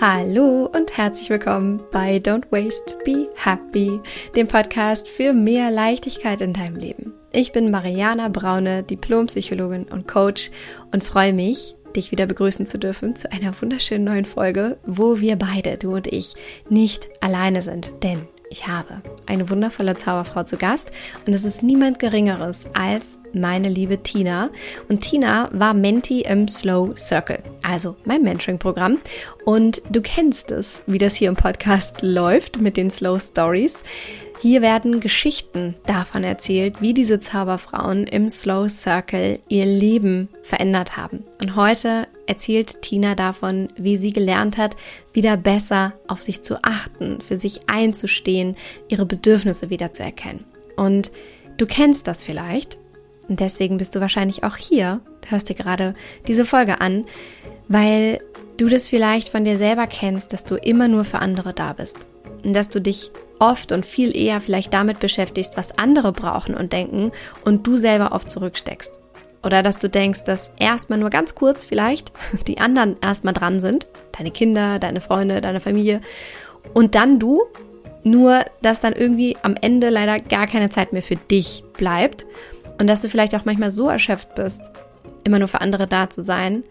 Hallo und herzlich willkommen bei Don't Waste, Be Happy, dem Podcast für mehr Leichtigkeit in deinem Leben. Ich bin Mariana Braune, Diplompsychologin und Coach und freue mich, dich wieder begrüßen zu dürfen zu einer wunderschönen neuen Folge, wo wir beide, du und ich, nicht alleine sind. Denn ich habe eine wundervolle Zauberfrau zu Gast und es ist niemand Geringeres als meine liebe Tina. Und Tina war Menti im Slow Circle, also mein Mentoring-Programm. Und du kennst es, wie das hier im Podcast läuft mit den Slow Stories. Hier werden Geschichten davon erzählt, wie diese Zauberfrauen im Slow Circle ihr Leben verändert haben. Und heute erzählt Tina davon, wie sie gelernt hat, wieder besser auf sich zu achten, für sich einzustehen, ihre Bedürfnisse wieder zu erkennen. Und du kennst das vielleicht. Und deswegen bist du wahrscheinlich auch hier, hörst dir gerade diese Folge an, weil du das vielleicht von dir selber kennst, dass du immer nur für andere da bist. Und dass du dich oft und viel eher vielleicht damit beschäftigst, was andere brauchen und denken und du selber oft zurücksteckst. Oder dass du denkst, dass erstmal nur ganz kurz vielleicht die anderen erstmal dran sind, deine Kinder, deine Freunde, deine Familie. Und dann du, nur dass dann irgendwie am Ende leider gar keine Zeit mehr für dich bleibt. Und dass du vielleicht auch manchmal so erschöpft bist, immer nur für andere da zu sein,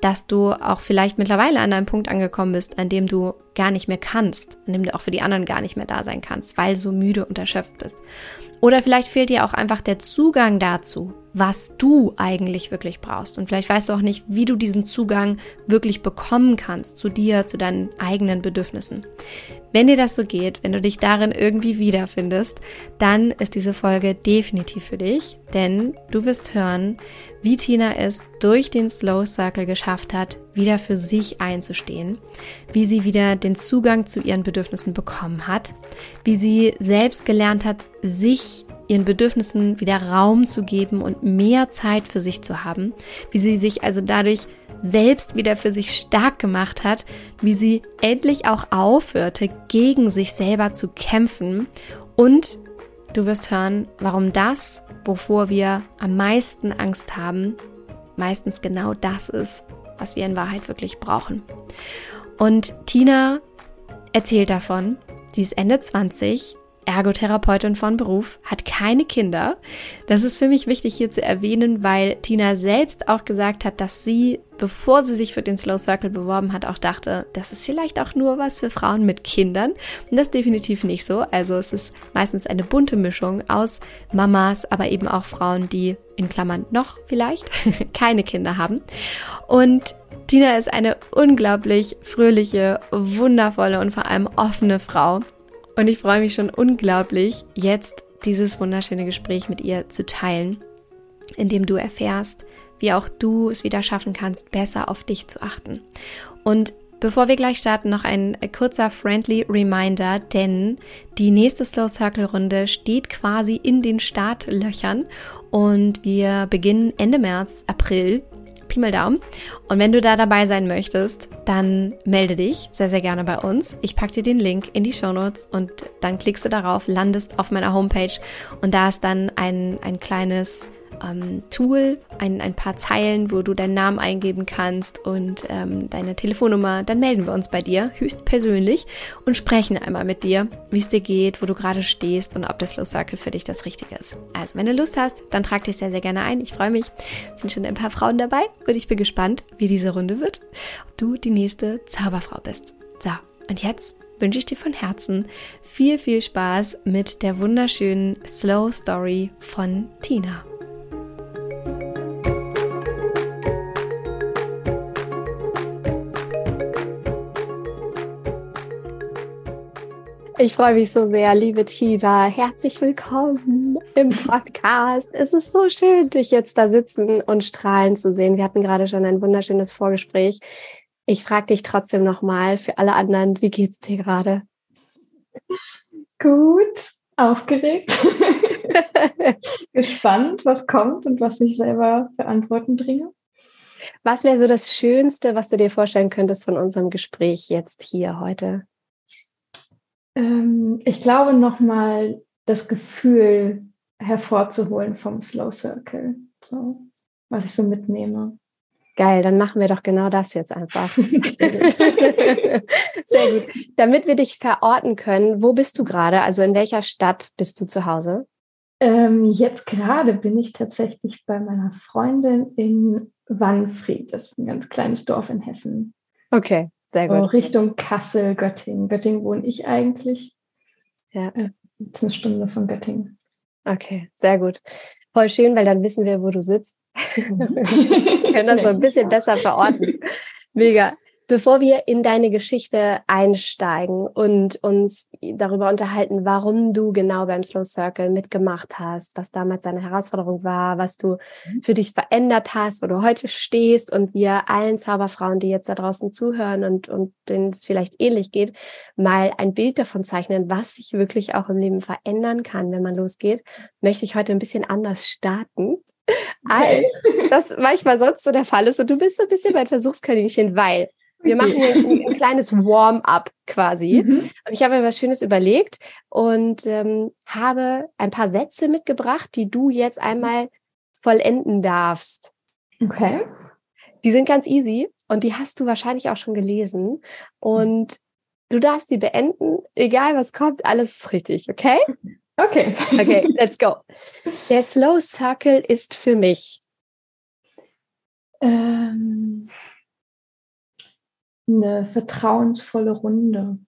dass du auch vielleicht mittlerweile an einem Punkt angekommen bist, an dem du gar nicht mehr kannst, an dem du auch für die anderen gar nicht mehr da sein kannst, weil du so müde und erschöpft bist. Oder vielleicht fehlt dir auch einfach der Zugang dazu, was du eigentlich wirklich brauchst. Und vielleicht weißt du auch nicht, wie du diesen Zugang wirklich bekommen kannst zu dir, zu deinen eigenen Bedürfnissen. Wenn dir das so geht, wenn du dich darin irgendwie wiederfindest, dann ist diese Folge definitiv für dich, denn du wirst hören, wie Tina es durch den Slow Circle geschafft hat, wieder für sich einzustehen, wie sie wieder den Zugang zu ihren Bedürfnissen bekommen hat, wie sie selbst gelernt hat, sich ihren Bedürfnissen wieder Raum zu geben und mehr Zeit für sich zu haben, wie sie sich also dadurch selbst wieder für sich stark gemacht hat, wie sie endlich auch aufhörte, gegen sich selber zu kämpfen. Und du wirst hören, warum das, wovor wir am meisten Angst haben, meistens genau das ist, was wir in Wahrheit wirklich brauchen. Und Tina erzählt davon, sie ist Ende 20 Ergotherapeutin von Beruf, hat keine Kinder. Das ist für mich wichtig hier zu erwähnen, weil Tina selbst auch gesagt hat, dass sie, bevor sie sich für den Slow Circle beworben hat, auch dachte, das ist vielleicht auch nur was für Frauen mit Kindern. Und das ist definitiv nicht so. Also es ist meistens eine bunte Mischung aus Mamas, aber eben auch Frauen, die in Klammern noch vielleicht keine Kinder haben. Und Tina ist eine unglaublich fröhliche, wundervolle und vor allem offene Frau. Und ich freue mich schon unglaublich, jetzt dieses wunderschöne Gespräch mit ihr zu teilen, in dem du erfährst, wie auch du es wieder schaffen kannst, besser auf dich zu achten. Und Bevor wir gleich starten, noch ein kurzer friendly Reminder, denn die nächste Slow Circle Runde steht quasi in den Startlöchern und wir beginnen Ende März, April Pi mal Daumen. Und wenn du da dabei sein möchtest, dann melde dich sehr, sehr gerne bei uns. Ich packe dir den Link in die Show Notes und dann klickst du darauf, landest auf meiner Homepage und da ist dann ein, ein kleines ähm, Tool, ein, ein paar Zeilen, wo du deinen Namen eingeben kannst und ähm, deine Telefonnummer. Dann melden wir uns bei dir höchstpersönlich und sprechen einmal mit dir, wie es dir geht, wo du gerade stehst und ob das Slow Circle für dich das Richtige ist. Also, wenn du Lust hast, dann trag dich sehr, sehr gerne ein. Ich freue mich. Es sind schon ein paar Frauen dabei und ich bin gespannt, wie diese Runde wird. Ob du die nächste Zauberfrau bist. So, und jetzt wünsche ich dir von Herzen viel, viel Spaß mit der wunderschönen Slow Story von Tina. Ich freue mich so sehr, liebe Tina. Herzlich willkommen im Podcast. Es ist so schön, dich jetzt da sitzen und strahlen zu sehen. Wir hatten gerade schon ein wunderschönes Vorgespräch. Ich frage dich trotzdem nochmal für alle anderen, wie geht's dir gerade? Gut, aufgeregt, gespannt, was kommt und was ich selber für Antworten bringe. Was wäre so das Schönste, was du dir vorstellen könntest von unserem Gespräch jetzt hier heute? Ähm, ich glaube nochmal das Gefühl hervorzuholen vom Slow Circle, so, was ich so mitnehme. Geil, dann machen wir doch genau das jetzt einfach. Sehr gut. Damit wir dich verorten können, wo bist du gerade? Also in welcher Stadt bist du zu Hause? Ähm, jetzt gerade bin ich tatsächlich bei meiner Freundin in Wannfried. Das ist ein ganz kleines Dorf in Hessen. Okay, sehr gut. So Richtung Kassel, Göttingen. Göttingen wohne ich eigentlich. Ja. Äh, eine Stunde von Göttingen. Okay, sehr gut. Voll schön, weil dann wissen wir, wo du sitzt. wir können das so ein bisschen besser verorten. Mega. Bevor wir in deine Geschichte einsteigen und uns darüber unterhalten, warum du genau beim Slow Circle mitgemacht hast, was damals deine Herausforderung war, was du mhm. für dich verändert hast, wo du heute stehst und wir allen Zauberfrauen, die jetzt da draußen zuhören und, und denen es vielleicht ähnlich geht, mal ein Bild davon zeichnen, was sich wirklich auch im Leben verändern kann, wenn man losgeht, möchte ich heute ein bisschen anders starten als das manchmal sonst so der Fall ist. Und du bist so ein bisschen mein Versuchskaninchen, weil wir machen hier ein, ein kleines Warm-up quasi. Mhm. Und ich habe mir was Schönes überlegt und ähm, habe ein paar Sätze mitgebracht, die du jetzt einmal vollenden darfst. Okay. Die sind ganz easy und die hast du wahrscheinlich auch schon gelesen. Und du darfst die beenden, egal was kommt, alles ist richtig, okay? Okay. Okay, let's go. Der Slow Circle ist für mich. Ähm eine vertrauensvolle Runde.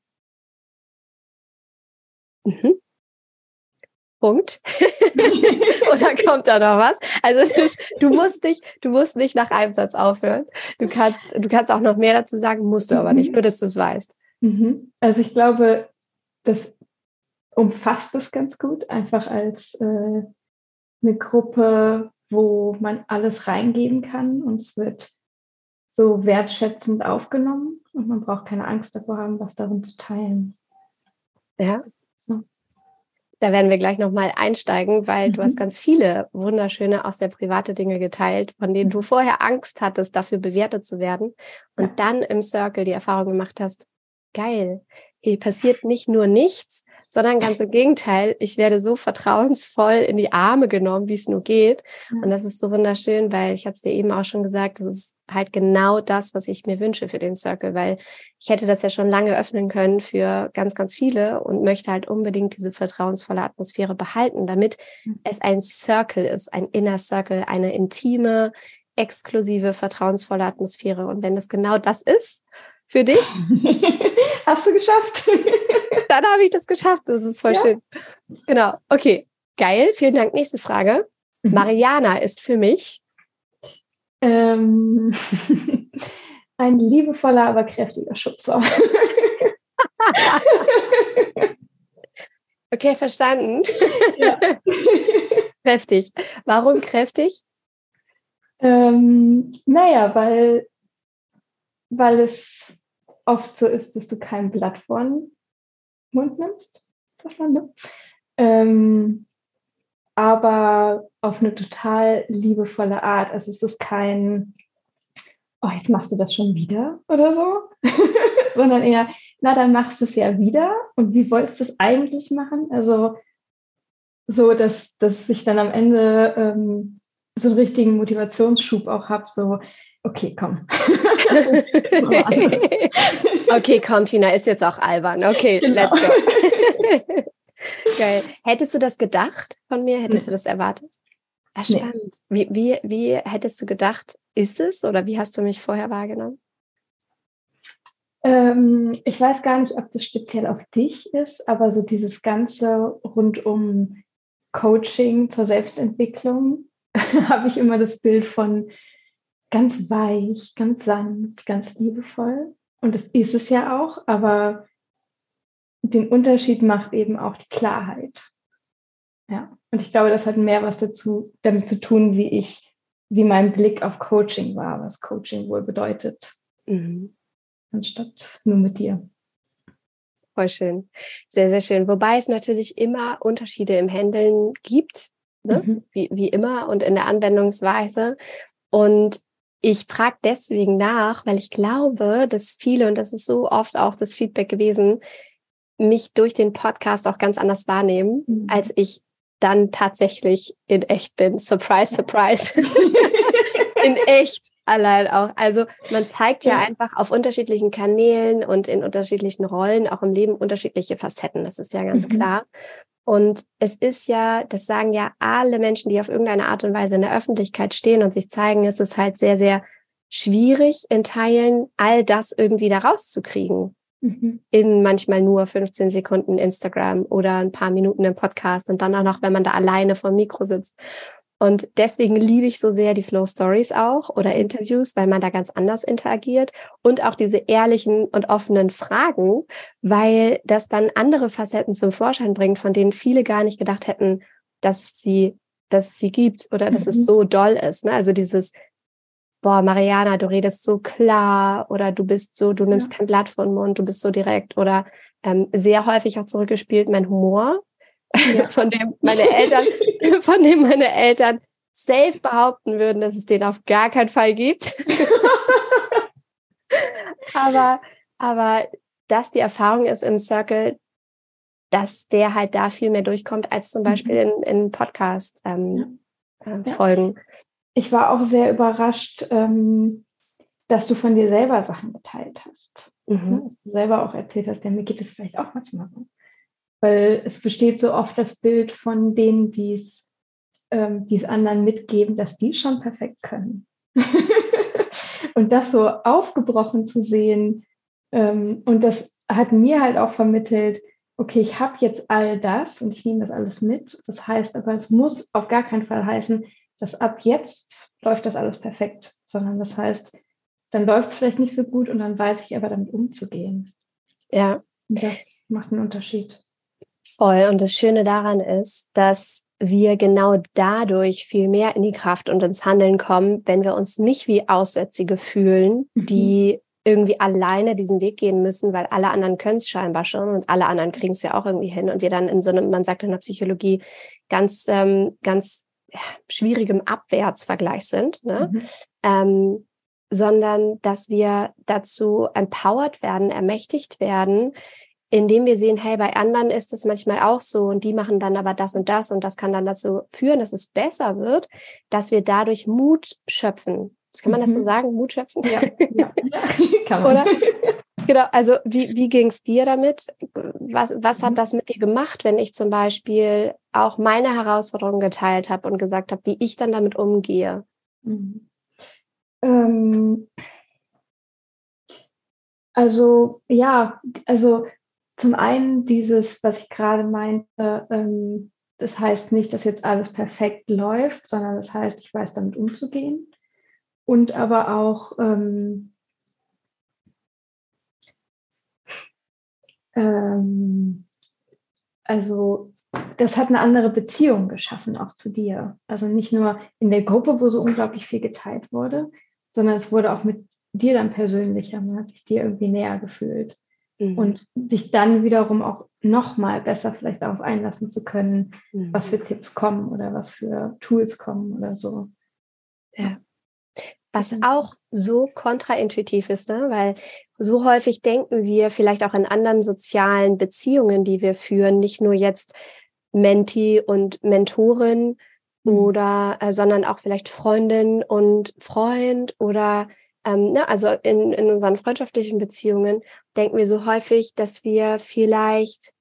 Mhm. Punkt. Oder kommt da noch was? Also du, du, musst nicht, du musst nicht nach einem Satz aufhören. Du kannst, du kannst auch noch mehr dazu sagen, musst du aber nicht, mhm. nur dass du es weißt. Mhm. Also ich glaube, das umfasst es ganz gut, einfach als äh, eine Gruppe, wo man alles reingeben kann und es wird so wertschätzend aufgenommen und man braucht keine Angst davor haben, was darin zu teilen. Ja. So. Da werden wir gleich nochmal einsteigen, weil mhm. du hast mhm. ganz viele wunderschöne, auch sehr private Dinge geteilt, von denen du vorher Angst hattest, dafür bewertet zu werden und ja. dann im Circle die Erfahrung gemacht hast, geil, hier passiert nicht nur nichts, sondern ganz im Gegenteil, ich werde so vertrauensvoll in die Arme genommen, wie es nur geht. Und das ist so wunderschön, weil ich habe es dir eben auch schon gesagt, das ist halt genau das, was ich mir wünsche für den Circle, weil ich hätte das ja schon lange öffnen können für ganz, ganz viele und möchte halt unbedingt diese vertrauensvolle Atmosphäre behalten, damit mhm. es ein Circle ist, ein Inner Circle, eine intime, exklusive, vertrauensvolle Atmosphäre. Und wenn das genau das ist für dich, hast du geschafft. dann habe ich das geschafft. Das ist voll ja. schön. Genau. Okay. Geil. Vielen Dank. Nächste Frage. Mhm. Mariana ist für mich ähm, ein liebevoller, aber kräftiger Schubser. okay, verstanden. Ja. kräftig. Warum kräftig? Ähm, naja, weil, weil es oft so ist, dass du kein Blatt vor den Mund nimmst. Verstanden? Ähm, aber auf eine total liebevolle Art. Also es ist kein, oh, jetzt machst du das schon wieder oder so, sondern eher, na, dann machst du es ja wieder. Und wie wolltest du es eigentlich machen? Also so, dass, dass ich dann am Ende ähm, so einen richtigen Motivationsschub auch habe, so, okay, komm. okay, komm, Tina, ist jetzt auch albern. Okay, genau. let's go. Geil. Hättest du das gedacht von mir? Hättest nee. du das erwartet? Ah, spannend. Nee. Wie, wie, wie hättest du gedacht, ist es oder wie hast du mich vorher wahrgenommen? Ähm, ich weiß gar nicht, ob das speziell auf dich ist, aber so dieses Ganze rund um Coaching zur Selbstentwicklung habe ich immer das Bild von ganz weich, ganz sanft, ganz liebevoll. Und das ist es ja auch, aber den Unterschied macht eben auch die Klarheit. Ja, und ich glaube, das hat mehr was dazu, damit zu tun, wie ich, wie mein Blick auf Coaching war, was Coaching wohl bedeutet, mhm. anstatt nur mit dir. Voll schön. Sehr, sehr schön. Wobei es natürlich immer Unterschiede im Handeln gibt, ne? mhm. wie, wie immer und in der Anwendungsweise. Und ich frage deswegen nach, weil ich glaube, dass viele, und das ist so oft auch das Feedback gewesen, mich durch den Podcast auch ganz anders wahrnehmen, mhm. als ich dann tatsächlich in echt bin. Surprise, surprise. in echt allein auch. Also man zeigt ja, ja, einfach auf unterschiedlichen Kanälen und in unterschiedlichen Rollen auch im Leben unterschiedliche Facetten. Das ist ja ganz mhm. klar. Und es ist ja, das sagen ja alle Menschen, die auf irgendeine Art und Weise in der Öffentlichkeit stehen und sich zeigen, es ist halt sehr, sehr schwierig in Teilen, all das irgendwie da rauszukriegen. Mhm. In manchmal nur 15 Sekunden Instagram oder ein paar Minuten im Podcast und dann auch noch, wenn man da alleine vor dem Mikro sitzt. Und deswegen liebe ich so sehr die Slow Stories auch oder Interviews, weil man da ganz anders interagiert und auch diese ehrlichen und offenen Fragen, weil das dann andere Facetten zum Vorschein bringt, von denen viele gar nicht gedacht hätten, dass es sie, dass es sie gibt oder dass mhm. es so doll ist. Ne? Also dieses, boah, Mariana, du redest so klar oder du bist so, du nimmst ja. kein Blatt vor den Mund, du bist so direkt oder ähm, sehr häufig auch zurückgespielt mein Humor ja. von dem meine Eltern, von dem meine Eltern safe behaupten würden, dass es den auf gar keinen Fall gibt. aber, aber dass die Erfahrung ist im Circle, dass der halt da viel mehr durchkommt als zum Beispiel mhm. in, in Podcast-Folgen. Ähm, ja. äh, ich war auch sehr überrascht, ähm, dass du von dir selber Sachen geteilt hast. Mhm. Dass du selber auch erzählt hast, ja, mir geht es vielleicht auch manchmal so weil es besteht so oft das Bild von denen, die es ähm, anderen mitgeben, dass die schon perfekt können. und das so aufgebrochen zu sehen, ähm, und das hat mir halt auch vermittelt, okay, ich habe jetzt all das und ich nehme das alles mit. Das heißt aber, es muss auf gar keinen Fall heißen, dass ab jetzt läuft das alles perfekt, sondern das heißt, dann läuft es vielleicht nicht so gut und dann weiß ich aber damit umzugehen. Ja. Und das macht einen Unterschied. Voll. Und das Schöne daran ist, dass wir genau dadurch viel mehr in die Kraft und ins Handeln kommen, wenn wir uns nicht wie Aussätzige fühlen, mhm. die irgendwie alleine diesen Weg gehen müssen, weil alle anderen können es scheinbar schon und alle anderen kriegen es ja auch irgendwie hin und wir dann in so einem, man sagt in der Psychologie, ganz, ähm, ganz schwierigem Abwärtsvergleich sind, ne? Mhm. Ähm, sondern dass wir dazu empowered werden, ermächtigt werden, indem wir sehen, hey, bei anderen ist es manchmal auch so und die machen dann aber das und das und das kann dann dazu führen, dass es besser wird, dass wir dadurch Mut schöpfen. Kann man mhm. das so mhm. sagen? Mut schöpfen? Ja, ja. kann man. Oder? Genau, also wie, wie ging es dir damit? Was, was hat mhm. das mit dir gemacht, wenn ich zum Beispiel auch meine Herausforderungen geteilt habe und gesagt habe, wie ich dann damit umgehe? Mhm. Ähm, also ja, also zum einen dieses, was ich gerade meinte, ähm, das heißt nicht, dass jetzt alles perfekt läuft, sondern das heißt, ich weiß damit umzugehen. Und aber auch ähm, ähm, also das hat eine andere Beziehung geschaffen, auch zu dir. Also nicht nur in der Gruppe, wo so unglaublich viel geteilt wurde, sondern es wurde auch mit dir dann persönlicher. Man hat sich dir irgendwie näher gefühlt mhm. und sich dann wiederum auch noch mal besser vielleicht darauf einlassen zu können, mhm. was für Tipps kommen oder was für Tools kommen oder so. Ja. Was auch so kontraintuitiv ist, ne? weil so häufig denken wir vielleicht auch in anderen sozialen Beziehungen, die wir führen, nicht nur jetzt Menti und Mentorin mhm. oder, äh, sondern auch vielleicht Freundin und Freund oder ähm, ne, also in, in unseren freundschaftlichen Beziehungen denken wir so häufig, dass wir vielleicht,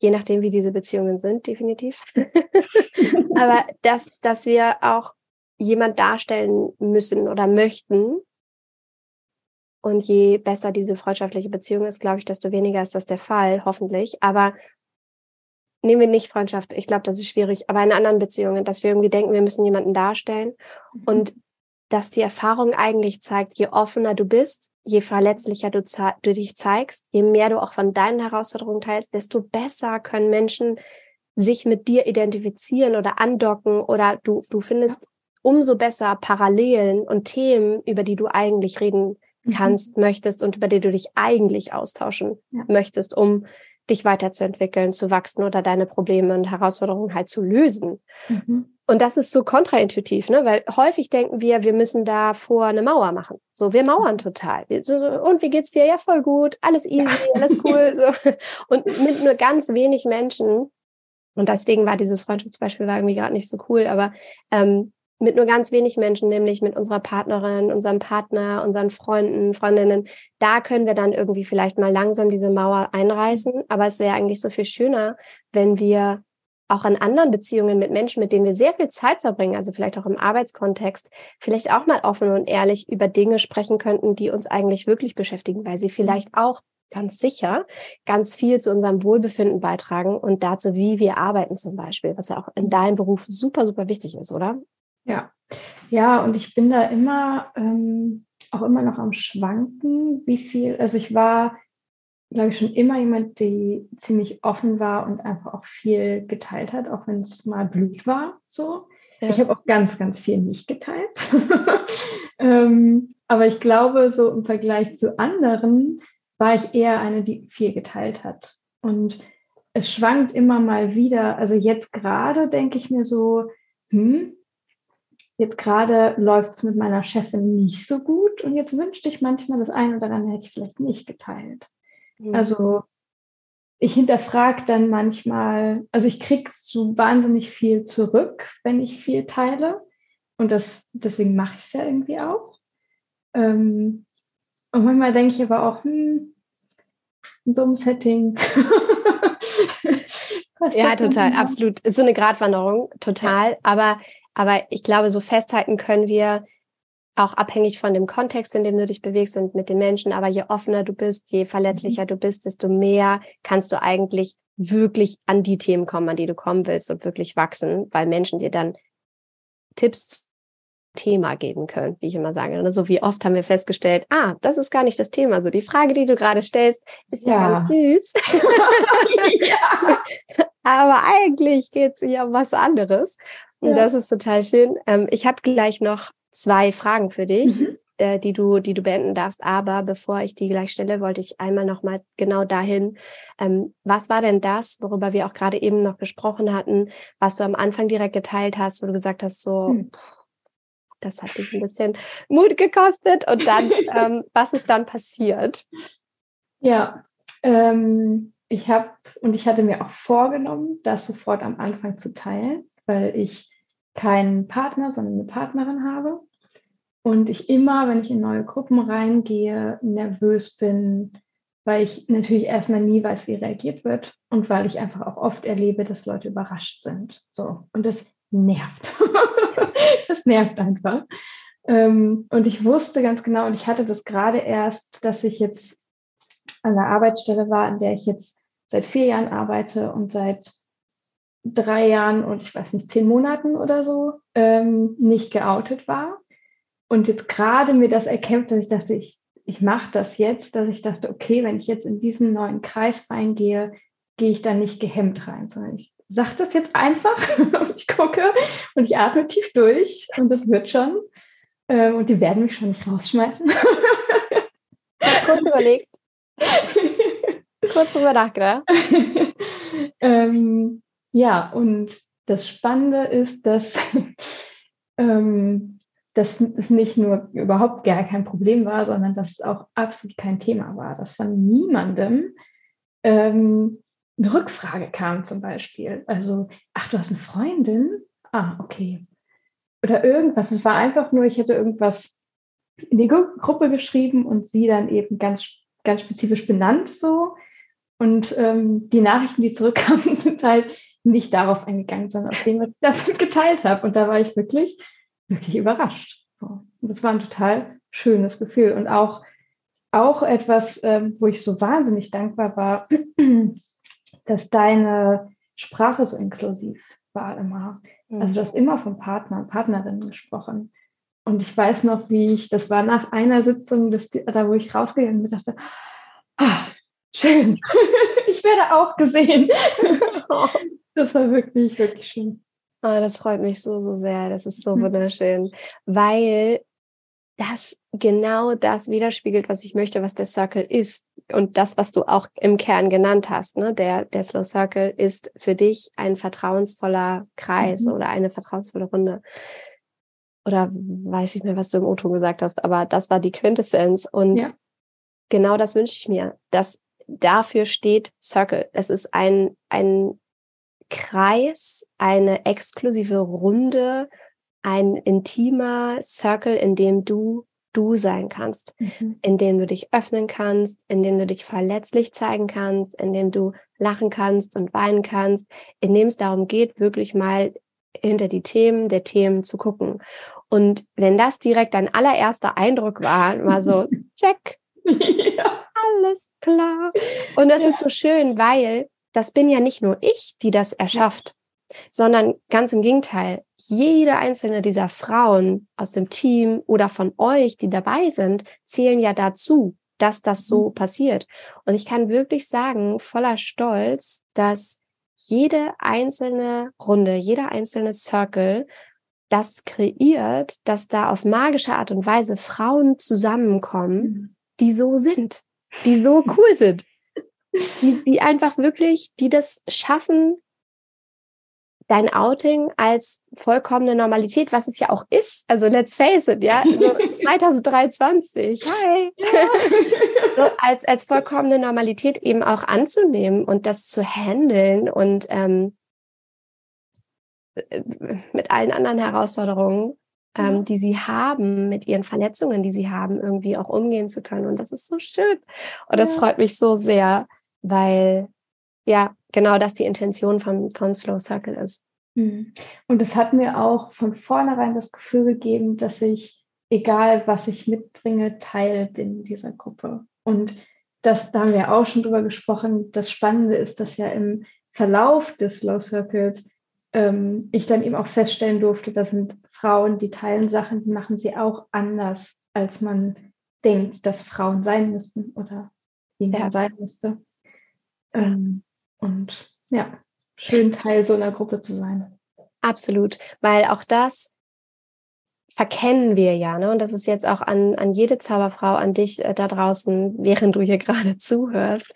je nachdem wie diese Beziehungen sind, definitiv, aber dass, dass wir auch jemand darstellen müssen oder möchten. Und je besser diese freundschaftliche Beziehung ist, glaube ich, desto weniger ist das der Fall, hoffentlich. Aber nehmen wir nicht Freundschaft, ich glaube, das ist schwierig, aber in anderen Beziehungen, dass wir irgendwie denken, wir müssen jemanden darstellen. Mhm. Und dass die Erfahrung eigentlich zeigt, je offener du bist, je verletzlicher du, du, dich zeigst, je mehr du auch von deinen Herausforderungen teilst, desto besser können Menschen sich mit dir identifizieren oder andocken oder du, du findest umso besser Parallelen und Themen, über die du eigentlich reden mhm. kannst, mhm. möchtest und über die du dich eigentlich austauschen ja. möchtest, um dich weiterzuentwickeln, zu wachsen oder deine Probleme und Herausforderungen halt zu lösen. Mhm. Und das ist so kontraintuitiv, ne? weil häufig denken wir, wir müssen da vor eine Mauer machen. So, wir mauern total. Und wie geht's dir? Ja, voll gut, alles easy, alles cool. So. Und mit nur ganz wenig Menschen. Und deswegen war dieses Freundschaftsbeispiel war irgendwie gerade nicht so cool, aber ähm, mit nur ganz wenig Menschen, nämlich mit unserer Partnerin, unserem Partner, unseren Freunden, Freundinnen, da können wir dann irgendwie vielleicht mal langsam diese Mauer einreißen. Aber es wäre eigentlich so viel schöner, wenn wir auch in anderen Beziehungen mit Menschen, mit denen wir sehr viel Zeit verbringen, also vielleicht auch im Arbeitskontext, vielleicht auch mal offen und ehrlich über Dinge sprechen könnten, die uns eigentlich wirklich beschäftigen, weil sie vielleicht auch ganz sicher ganz viel zu unserem Wohlbefinden beitragen und dazu, wie wir arbeiten zum Beispiel, was ja auch in deinem Beruf super, super wichtig ist, oder? Ja, ja, und ich bin da immer ähm, auch immer noch am Schwanken, wie viel, also ich war, glaube ich, schon immer jemand, die ziemlich offen war und einfach auch viel geteilt hat, auch wenn es mal Blut war, so. Ja. Ich habe auch ganz, ganz viel nicht geteilt. ähm, aber ich glaube, so im Vergleich zu anderen war ich eher eine, die viel geteilt hat. Und es schwankt immer mal wieder. Also jetzt gerade denke ich mir so, hm, jetzt gerade läuft es mit meiner Chefin nicht so gut und jetzt wünschte ich manchmal das eine oder andere hätte ich vielleicht nicht geteilt. Mhm. Also ich hinterfrage dann manchmal, also ich kriege so wahnsinnig viel zurück, wenn ich viel teile. Und das, deswegen mache ich es ja irgendwie auch. Ähm, und manchmal denke ich aber auch, hm, in so einem Setting. ja, total, absolut. Ist so eine Gratwanderung, total. Ja. Aber aber ich glaube, so festhalten können wir auch abhängig von dem Kontext, in dem du dich bewegst und mit den Menschen. Aber je offener du bist, je verletzlicher mhm. du bist, desto mehr kannst du eigentlich wirklich an die Themen kommen, an die du kommen willst und wirklich wachsen, weil Menschen dir dann Tipps Thema geben können, wie ich immer sage. Also wie oft haben wir festgestellt, ah, das ist gar nicht das Thema. Also die Frage, die du gerade stellst, ist ja, ja ganz süß. ja. Aber eigentlich geht es hier um was anderes. Ja. das ist total schön. Ähm, ich habe gleich noch zwei Fragen für dich, mhm. äh, die du, die du beenden darfst. Aber bevor ich die gleich stelle, wollte ich einmal noch mal genau dahin. Ähm, was war denn das, worüber wir auch gerade eben noch gesprochen hatten, was du am Anfang direkt geteilt hast, wo du gesagt hast, so, mhm. das hat dich ein bisschen Mut gekostet. Und dann, ähm, was ist dann passiert? Ja, ähm, ich habe und ich hatte mir auch vorgenommen, das sofort am Anfang zu teilen weil ich keinen Partner, sondern eine Partnerin habe. Und ich immer, wenn ich in neue Gruppen reingehe, nervös bin, weil ich natürlich erstmal nie weiß, wie reagiert wird und weil ich einfach auch oft erlebe, dass Leute überrascht sind. So. Und das nervt. das nervt einfach. Ähm, und ich wusste ganz genau, und ich hatte das gerade erst, dass ich jetzt an der Arbeitsstelle war, an der ich jetzt seit vier Jahren arbeite und seit drei Jahren und ich weiß nicht, zehn Monaten oder so ähm, nicht geoutet war. Und jetzt gerade mir das erkämpft, dass ich dachte, ich, ich mache das jetzt, dass ich dachte, okay, wenn ich jetzt in diesen neuen Kreis reingehe, gehe ich da nicht gehemmt rein, sondern ich sage das jetzt einfach und ich gucke und ich atme tief durch und das wird schon. Ähm, und die werden mich schon nicht rausschmeißen. Kurz überlegt. Kurz drüber nachgedacht. ähm, ja, und das Spannende ist, dass, ähm, dass es nicht nur überhaupt gar kein Problem war, sondern dass es auch absolut kein Thema war, dass von niemandem ähm, eine Rückfrage kam zum Beispiel. Also, ach, du hast eine Freundin? Ah, okay. Oder irgendwas. Es war einfach nur, ich hätte irgendwas in die Gruppe geschrieben und sie dann eben ganz, ganz spezifisch benannt so. Und ähm, die Nachrichten, die zurückkamen, sind halt nicht darauf eingegangen, sondern auf dem, was ich damit geteilt habe. Und da war ich wirklich, wirklich überrascht. Und das war ein total schönes Gefühl. Und auch, auch etwas, ähm, wo ich so wahnsinnig dankbar war, dass deine Sprache so inklusiv war immer. Also du hast immer von Partner und Partnerinnen gesprochen. Und ich weiß noch, wie ich, das war nach einer Sitzung, das, da wo ich rausgegangen bin, dachte, ah, schön, ich werde auch gesehen. Das war wirklich, wirklich schön. Oh, das freut mich so, so sehr. Das ist so mhm. wunderschön, weil das genau das widerspiegelt, was ich möchte, was der Circle ist. Und das, was du auch im Kern genannt hast, ne? der, der Slow Circle ist für dich ein vertrauensvoller Kreis mhm. oder eine vertrauensvolle Runde. Oder weiß ich mehr, was du im O-Ton gesagt hast, aber das war die Quintessenz. Und ja. genau das wünsche ich mir. Das dafür steht Circle. Es ist ein, ein Kreis, eine exklusive Runde ein intimer Circle, in dem du du sein kannst, mhm. in dem du dich öffnen kannst, in dem du dich verletzlich zeigen kannst, in dem du lachen kannst und weinen kannst, in dem es darum geht, wirklich mal hinter die Themen der Themen zu gucken. Und wenn das direkt dein allererster Eindruck war, war so, check, ja. alles klar. Und das ja. ist so schön, weil das bin ja nicht nur ich, die das erschafft, sondern ganz im Gegenteil, jede einzelne dieser Frauen aus dem Team oder von euch, die dabei sind, zählen ja dazu, dass das so mhm. passiert. Und ich kann wirklich sagen, voller Stolz, dass jede einzelne Runde, jeder einzelne Circle das kreiert, dass da auf magische Art und Weise Frauen zusammenkommen, mhm. die so sind, die so cool sind, die, die einfach wirklich, die das schaffen, dein Outing als vollkommene Normalität, was es ja auch ist. Also let's face it, ja, so 2023, hi, ja. so als als vollkommene Normalität eben auch anzunehmen und das zu handeln und ähm, mit allen anderen Herausforderungen, ähm, die sie haben, mit ihren Verletzungen, die sie haben, irgendwie auch umgehen zu können. Und das ist so schön. Und das ja. freut mich so sehr, weil ja, genau das die Intention vom, vom Slow Circle ist. Mhm. Und es hat mir auch von vornherein das Gefühl gegeben, dass ich, egal was ich mitbringe, Teil bin dieser Gruppe. Und das, da haben wir auch schon drüber gesprochen. Das Spannende ist, dass ja im Verlauf des Slow Circles ähm, ich dann eben auch feststellen durfte, das sind Frauen, die teilen Sachen, die machen sie auch anders, als man denkt, dass Frauen sein müssten oder wie man ja. sein müsste. Ähm, und ja, schön Teil so einer Gruppe zu sein. Absolut, weil auch das verkennen wir ja, ne? Und das ist jetzt auch an, an jede Zauberfrau, an dich äh, da draußen, während du hier gerade zuhörst.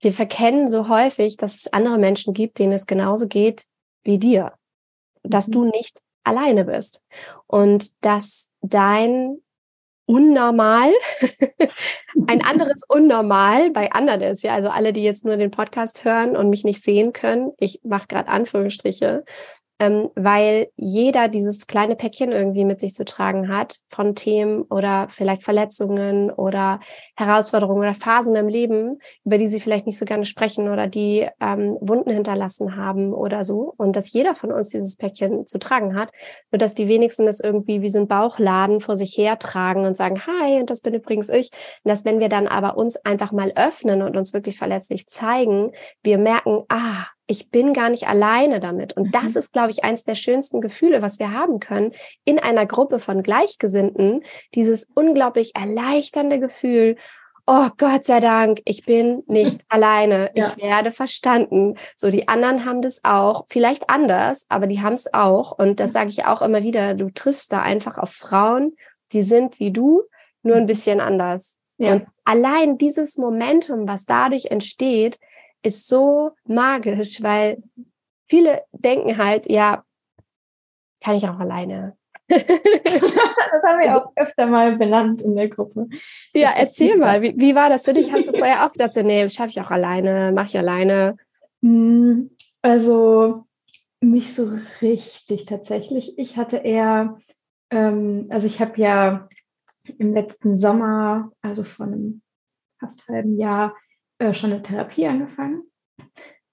Wir verkennen so häufig, dass es andere Menschen gibt, denen es genauso geht wie dir. Dass mhm. du nicht alleine bist. Und dass dein unnormal, ein anderes unnormal bei anderen ist. Ja, also alle, die jetzt nur den Podcast hören und mich nicht sehen können, ich mache gerade Anführungsstriche, ähm, weil jeder dieses kleine Päckchen irgendwie mit sich zu tragen hat von Themen oder vielleicht Verletzungen oder Herausforderungen oder Phasen im Leben, über die sie vielleicht nicht so gerne sprechen oder die ähm, Wunden hinterlassen haben oder so. Und dass jeder von uns dieses Päckchen zu tragen hat, nur dass die wenigsten das irgendwie wie so ein Bauchladen vor sich hertragen und sagen, hi, und das bin übrigens ich. Und dass wenn wir dann aber uns einfach mal öffnen und uns wirklich verletzlich zeigen, wir merken, ah, ich bin gar nicht alleine damit. Und das mhm. ist, glaube ich, eins der schönsten Gefühle, was wir haben können in einer Gruppe von Gleichgesinnten. Dieses unglaublich erleichternde Gefühl, oh Gott sei Dank, ich bin nicht alleine. Ja. Ich werde verstanden. So, die anderen haben das auch, vielleicht anders, aber die haben es auch. Und das sage ich auch immer wieder. Du triffst da einfach auf Frauen, die sind wie du, nur ein mhm. bisschen anders. Ja. Und allein dieses Momentum, was dadurch entsteht, ist so magisch, weil viele denken halt, ja, kann ich auch alleine. das haben wir also, auch öfter mal benannt in der Gruppe. Ja, das erzähl mal, wie, wie war das für dich? Hast du vorher auch gedacht, nee, schaffe ich auch alleine, mache ich alleine? Hm, also nicht so richtig tatsächlich. Ich hatte eher, ähm, also ich habe ja im letzten Sommer, also vor einem fast halben Jahr, äh, schon eine Therapie angefangen.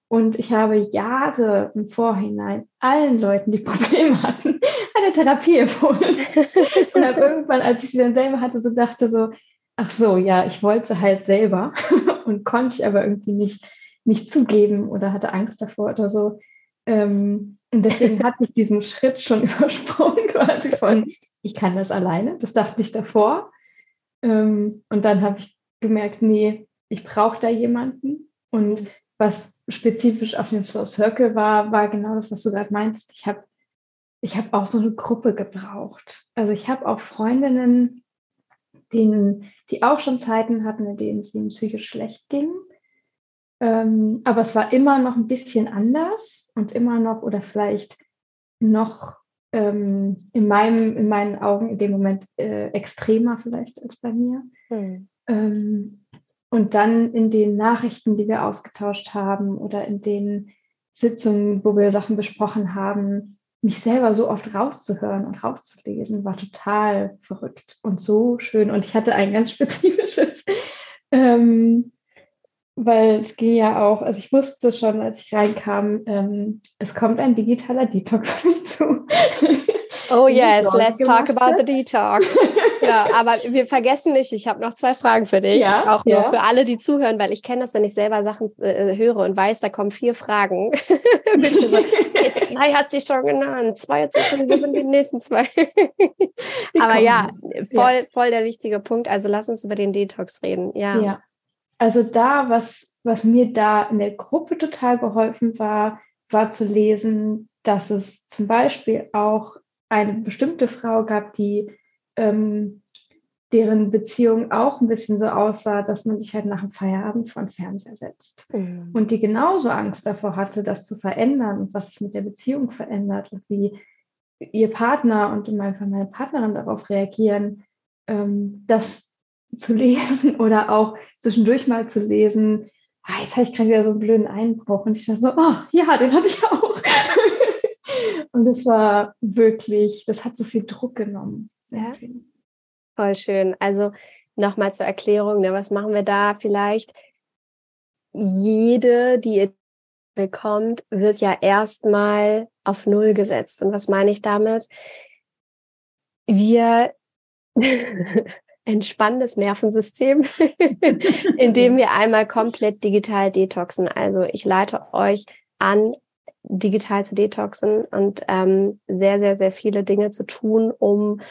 Und ich habe Jahre im Vorhinein allen Leuten, die Probleme hatten, eine Therapie empfohlen. und habe irgendwann, als ich sie dann selber hatte, so dachte so, ach so, ja, ich wollte halt selber und konnte ich aber irgendwie nicht, nicht zugeben oder hatte Angst davor oder so. Ähm, und deswegen hatte ich diesen Schritt schon übersprungen, quasi von, ich kann das alleine. Das dachte ich davor. Ähm, und dann habe ich gemerkt, nee, ich brauche da jemanden. Und was spezifisch auf dem Slow Circle war, war genau das, was du gerade meintest. Ich habe ich hab auch so eine Gruppe gebraucht. Also ich habe auch Freundinnen, denen, die auch schon Zeiten hatten, in denen es ihnen psychisch schlecht ging. Ähm, aber es war immer noch ein bisschen anders und immer noch oder vielleicht noch ähm, in, meinem, in meinen Augen in dem Moment äh, extremer vielleicht als bei mir. Mhm. Ähm, und dann in den Nachrichten, die wir ausgetauscht haben oder in den Sitzungen, wo wir Sachen besprochen haben, mich selber so oft rauszuhören und rauszulesen, war total verrückt und so schön. Und ich hatte ein ganz spezifisches, ähm, weil es ging ja auch, also ich wusste schon, als ich reinkam, ähm, es kommt ein digitaler Detox auf mich zu. Oh yes, let's talk about the detox. ja, aber wir vergessen nicht, ich habe noch zwei Fragen für dich. Ja, auch nur ja. für alle, die zuhören, weil ich kenne das, wenn ich selber Sachen äh, höre und weiß, da kommen vier Fragen. so, jetzt zwei hat sie schon genannt, zwei hat sie schon, wir sind die nächsten zwei. aber ja, voll, voll der wichtige Punkt. Also lass uns über den Detox reden. Ja. ja. Also da, was, was mir da in der Gruppe total geholfen war, war zu lesen, dass es zum Beispiel auch eine bestimmte Frau gab, die ähm, deren Beziehung auch ein bisschen so aussah, dass man sich halt nach dem Feierabend vor den Fernseher setzt. Mhm. Und die genauso Angst davor hatte, das zu verändern und was sich mit der Beziehung verändert und wie ihr Partner und in meinem Fall meine Partnerin darauf reagieren, ähm, das zu lesen oder auch zwischendurch mal zu lesen, ah, jetzt habe ich gerade wieder so einen blöden Einbruch und ich dachte so, oh ja, den hatte ich auch. Und das war wirklich, das hat so viel Druck genommen. Ja. Voll schön. Also nochmal zur Erklärung, ne, was machen wir da vielleicht? Jede, die bekommt, wird ja erstmal auf Null gesetzt. Und was meine ich damit? Wir entspannen das Nervensystem, indem wir einmal komplett digital detoxen. Also ich leite euch an, digital zu detoxen und ähm, sehr, sehr, sehr viele Dinge zu tun, um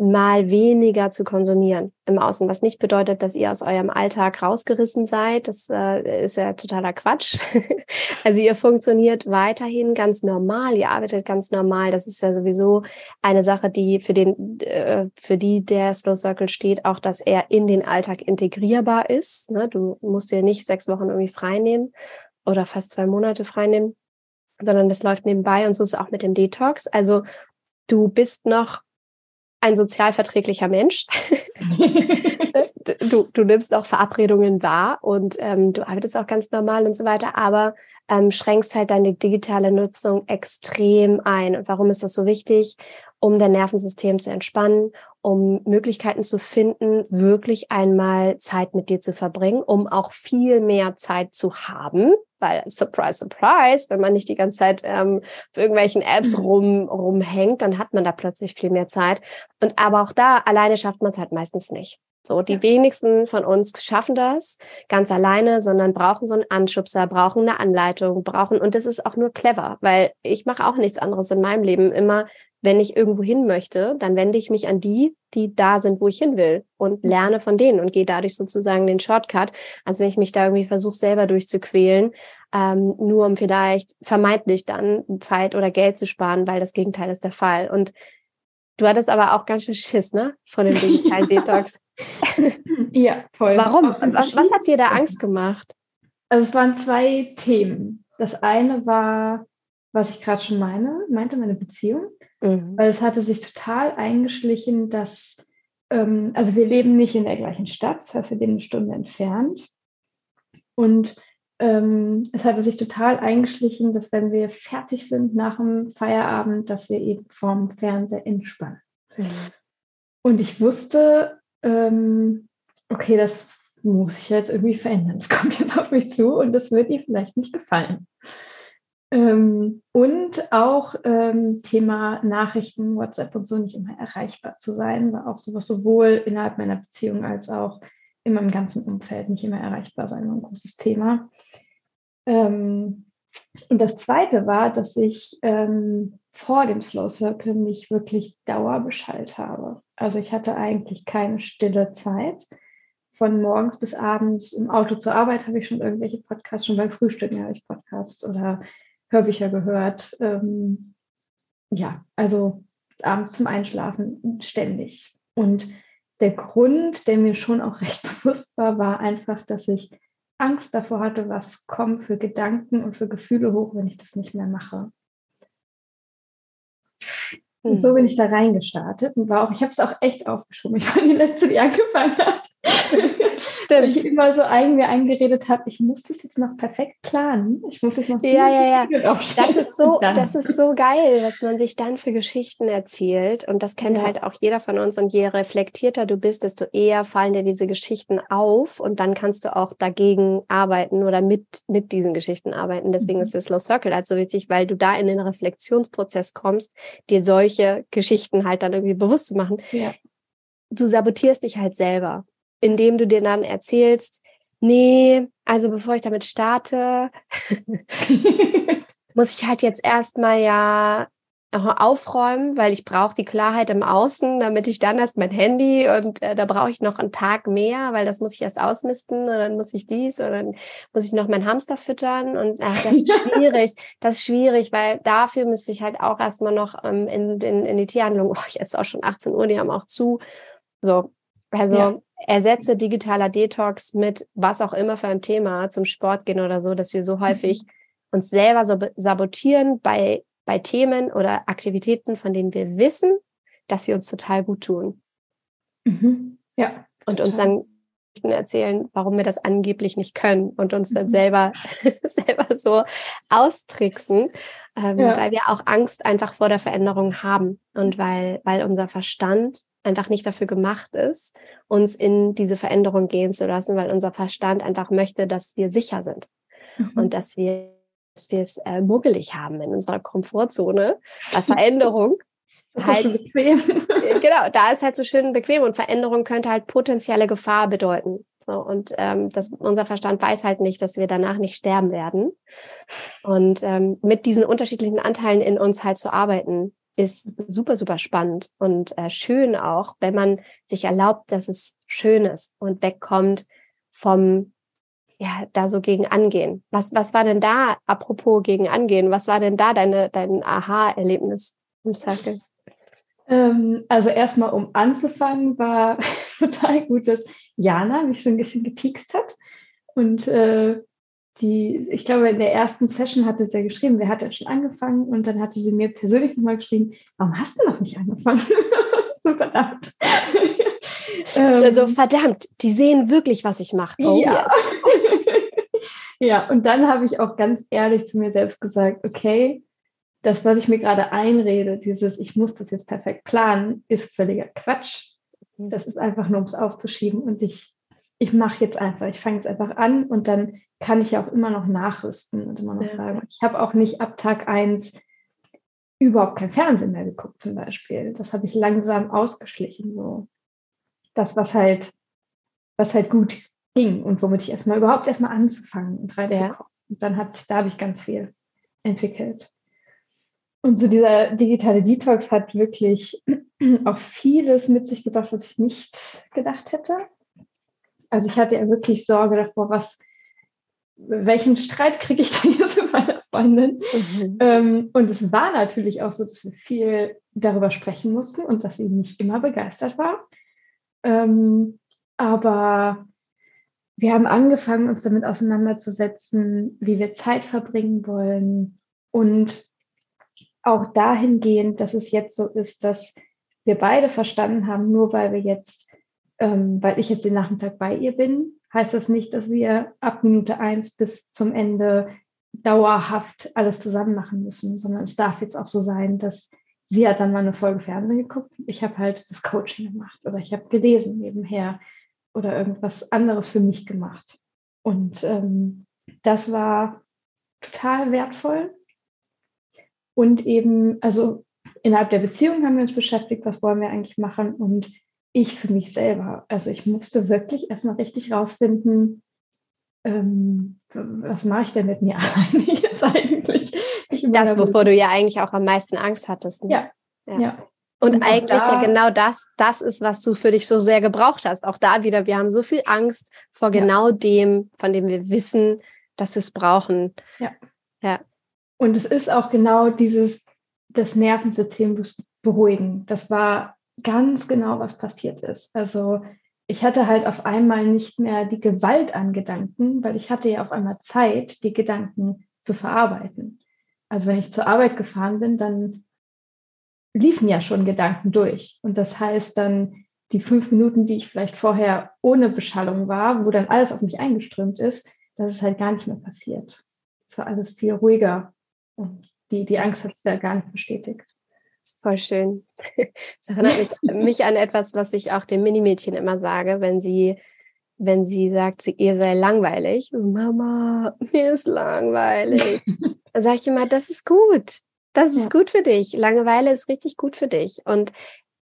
mal weniger zu konsumieren im Außen, was nicht bedeutet, dass ihr aus eurem Alltag rausgerissen seid. Das äh, ist ja totaler Quatsch. also ihr funktioniert weiterhin ganz normal, ihr arbeitet ganz normal. Das ist ja sowieso eine Sache, die für den, äh, für die der Slow Circle steht, auch, dass er in den Alltag integrierbar ist. Ne? Du musst dir nicht sechs Wochen irgendwie frei nehmen oder fast zwei Monate frei nehmen sondern das läuft nebenbei und so ist es auch mit dem Detox. Also du bist noch ein sozialverträglicher Mensch. du, du nimmst auch Verabredungen wahr und ähm, du arbeitest auch ganz normal und so weiter, aber ähm, schränkst halt deine digitale Nutzung extrem ein. Und warum ist das so wichtig? Um dein Nervensystem zu entspannen, um Möglichkeiten zu finden, wirklich einmal Zeit mit dir zu verbringen, um auch viel mehr Zeit zu haben, weil surprise, surprise, wenn man nicht die ganze Zeit ähm, auf irgendwelchen Apps mhm. rum, rumhängt, dann hat man da plötzlich viel mehr Zeit. Und aber auch da alleine schafft man es halt meistens nicht. So, die ja. wenigsten von uns schaffen das ganz alleine, sondern brauchen so einen Anschubser, brauchen eine Anleitung, brauchen, und das ist auch nur clever, weil ich mache auch nichts anderes in meinem Leben. Immer, wenn ich irgendwo hin möchte, dann wende ich mich an die, die da sind, wo ich hin will und mhm. lerne von denen und gehe dadurch sozusagen den Shortcut, als wenn ich mich da irgendwie versuche, selber durchzuquälen, ähm, nur um vielleicht vermeintlich dann Zeit oder Geld zu sparen, weil das Gegenteil ist der Fall. Und Du hattest aber auch ganz schön Schiss, ne? Von dem digitalen Detox. ja, voll. Warum? Was, was hat dir da Angst gemacht? Also es waren zwei Themen. Das eine war, was ich gerade schon meine, meinte, meine Beziehung. Mhm. Weil es hatte sich total eingeschlichen, dass, ähm, also wir leben nicht in der gleichen Stadt, das heißt, wir leben eine Stunde entfernt. Und ähm, es hatte sich total eingeschlichen, dass wenn wir fertig sind nach dem Feierabend, dass wir eben vorm Fernseher entspannen. Mhm. Und ich wusste, ähm, okay, das muss ich jetzt irgendwie verändern. Es kommt jetzt auf mich zu und das wird ihr vielleicht nicht gefallen. Ähm, und auch ähm, Thema Nachrichten, WhatsApp und so nicht immer erreichbar zu sein, war auch sowas sowohl innerhalb meiner Beziehung als auch in meinem ganzen Umfeld nicht immer erreichbar sein, war ein großes Thema. Ähm, und das Zweite war, dass ich ähm, vor dem Slow Circle mich wirklich dauerbeschallt habe. Also ich hatte eigentlich keine stille Zeit. Von morgens bis abends im Auto zur Arbeit habe ich schon irgendwelche Podcasts, schon beim Frühstücken habe ich Podcasts oder Hörbücher gehört. Ähm, ja, also abends zum Einschlafen ständig. Und der Grund, der mir schon auch recht bewusst war, war einfach, dass ich Angst davor hatte, was kommt für Gedanken und für Gefühle hoch, wenn ich das nicht mehr mache. Und so bin ich da reingestartet und war auch, ich habe es auch echt aufgeschoben. Ich war die letzte, die angefangen hat. Stimmt. Weil ich immer so eigen mir eingeredet habe, ich muss das jetzt noch perfekt planen. Ich muss jetzt noch ja, ja, ja. Das ist so, das ist so geil, was man sich dann für Geschichten erzählt. Und das kennt ja. halt auch jeder von uns. Und je reflektierter du bist, desto eher fallen dir diese Geschichten auf. Und dann kannst du auch dagegen arbeiten oder mit, mit diesen Geschichten arbeiten. Deswegen mhm. ist das Slow Circle halt so wichtig, weil du da in den Reflexionsprozess kommst, dir solche Geschichten halt dann irgendwie bewusst zu machen. Ja du sabotierst dich halt selber, indem du dir dann erzählst, nee, also bevor ich damit starte, muss ich halt jetzt erstmal ja aufräumen, weil ich brauche die Klarheit im Außen, damit ich dann erst mein Handy und äh, da brauche ich noch einen Tag mehr, weil das muss ich erst ausmisten und dann muss ich dies und dann muss ich noch meinen Hamster füttern und äh, das ist schwierig, das ist schwierig, weil dafür müsste ich halt auch erstmal noch ähm, in, in, in die Tierhandlung, oh, jetzt auch schon 18 Uhr, die haben auch zu, so, also ja. ersetze digitaler Detox mit was auch immer für ein Thema, zum Sport gehen oder so, dass wir so häufig mhm. uns selber so sabotieren bei, bei Themen oder Aktivitäten, von denen wir wissen, dass sie uns total gut tun. Mhm. Ja. Und total. uns dann erzählen, warum wir das angeblich nicht können und uns dann mhm. selber, selber so austricksen, ähm, ja. weil wir auch Angst einfach vor der Veränderung haben und weil, weil unser Verstand einfach nicht dafür gemacht ist, uns in diese Veränderung gehen zu lassen, weil unser Verstand einfach möchte, dass wir sicher sind mhm. und dass wir dass wir es äh, muggelig haben in unserer Komfortzone bei Veränderung. Halt, bequem. Äh, genau, da ist halt so schön bequem und Veränderung könnte halt potenzielle Gefahr bedeuten. So, und ähm, das, unser Verstand weiß halt nicht, dass wir danach nicht sterben werden. Und ähm, mit diesen unterschiedlichen Anteilen in uns halt zu arbeiten, ist super, super spannend und äh, schön auch, wenn man sich erlaubt, dass es schön ist und wegkommt vom, ja, da so gegen angehen. Was, was war denn da, apropos gegen angehen, was war denn da deine, dein Aha-Erlebnis im Circle? Ähm, also erstmal, um anzufangen, war total gut, dass Jana mich so ein bisschen gepiekst hat und äh, die, ich glaube, in der ersten Session hatte sie ja geschrieben, wer hat denn schon angefangen? Und dann hatte sie mir persönlich nochmal geschrieben, warum hast du noch nicht angefangen? so verdammt. also verdammt, die sehen wirklich, was ich mache. Oh, ja. Yes. ja, und dann habe ich auch ganz ehrlich zu mir selbst gesagt, okay, das, was ich mir gerade einrede, dieses, ich muss das jetzt perfekt planen, ist völliger Quatsch. Das ist einfach nur, um es aufzuschieben. Und ich, ich mache jetzt einfach, ich fange es einfach an und dann kann ich ja auch immer noch nachrüsten und immer noch ja. sagen. Ich habe auch nicht ab Tag 1 überhaupt kein Fernsehen mehr geguckt, zum Beispiel. Das habe ich langsam ausgeschlichen. So. Das, was halt, was halt gut ging und womit ich erstmal überhaupt erstmal anzufangen und reinzukommen. Ja. Und dann hat sich dadurch ganz viel entwickelt. Und so dieser digitale Detox hat wirklich auch vieles mit sich gebracht, was ich nicht gedacht hätte. Also ich hatte ja wirklich Sorge davor, was welchen Streit kriege ich denn jetzt mit meiner Freundin? Mhm. Ähm, und es war natürlich auch so, dass wir viel darüber sprechen mussten und dass sie nicht immer begeistert war. Ähm, aber wir haben angefangen, uns damit auseinanderzusetzen, wie wir Zeit verbringen wollen und auch dahingehend, dass es jetzt so ist, dass wir beide verstanden haben, nur weil wir jetzt, ähm, weil ich jetzt den Nachmittag bei ihr bin, heißt das nicht, dass wir ab Minute eins bis zum Ende dauerhaft alles zusammen machen müssen, sondern es darf jetzt auch so sein, dass sie hat dann mal eine Folge Fernsehen geguckt, ich habe halt das Coaching gemacht oder ich habe gelesen nebenher oder irgendwas anderes für mich gemacht. Und ähm, das war total wertvoll. Und eben, also innerhalb der Beziehung haben wir uns beschäftigt, was wollen wir eigentlich machen und ich für mich selber. Also ich musste wirklich erstmal richtig rausfinden, ähm, was mache ich denn mit mir eigentlich? das, wovor du ja eigentlich auch am meisten Angst hattest. Ne? Ja. ja. ja. Und, Und eigentlich da, ja genau das, das ist, was du für dich so sehr gebraucht hast. Auch da wieder, wir haben so viel Angst vor genau ja. dem, von dem wir wissen, dass wir es brauchen. Ja. ja. Und es ist auch genau dieses, das Nervensystem beruhigen. Das war ganz genau, was passiert ist. Also ich hatte halt auf einmal nicht mehr die Gewalt an Gedanken, weil ich hatte ja auf einmal Zeit, die Gedanken zu verarbeiten. Also wenn ich zur Arbeit gefahren bin, dann liefen ja schon Gedanken durch. Und das heißt dann, die fünf Minuten, die ich vielleicht vorher ohne Beschallung war, wo dann alles auf mich eingeströmt ist, das ist halt gar nicht mehr passiert. Es war alles viel ruhiger und die, die Angst hat sich da gar nicht bestätigt. Voll schön. Das erinnert mich, mich an etwas, was ich auch dem Minimädchen immer sage, wenn sie, wenn sie sagt, sie, ihr sei langweilig. Mama, mir ist langweilig. Dann sage ich immer, das ist gut. Das ist ja. gut für dich. Langeweile ist richtig gut für dich. Und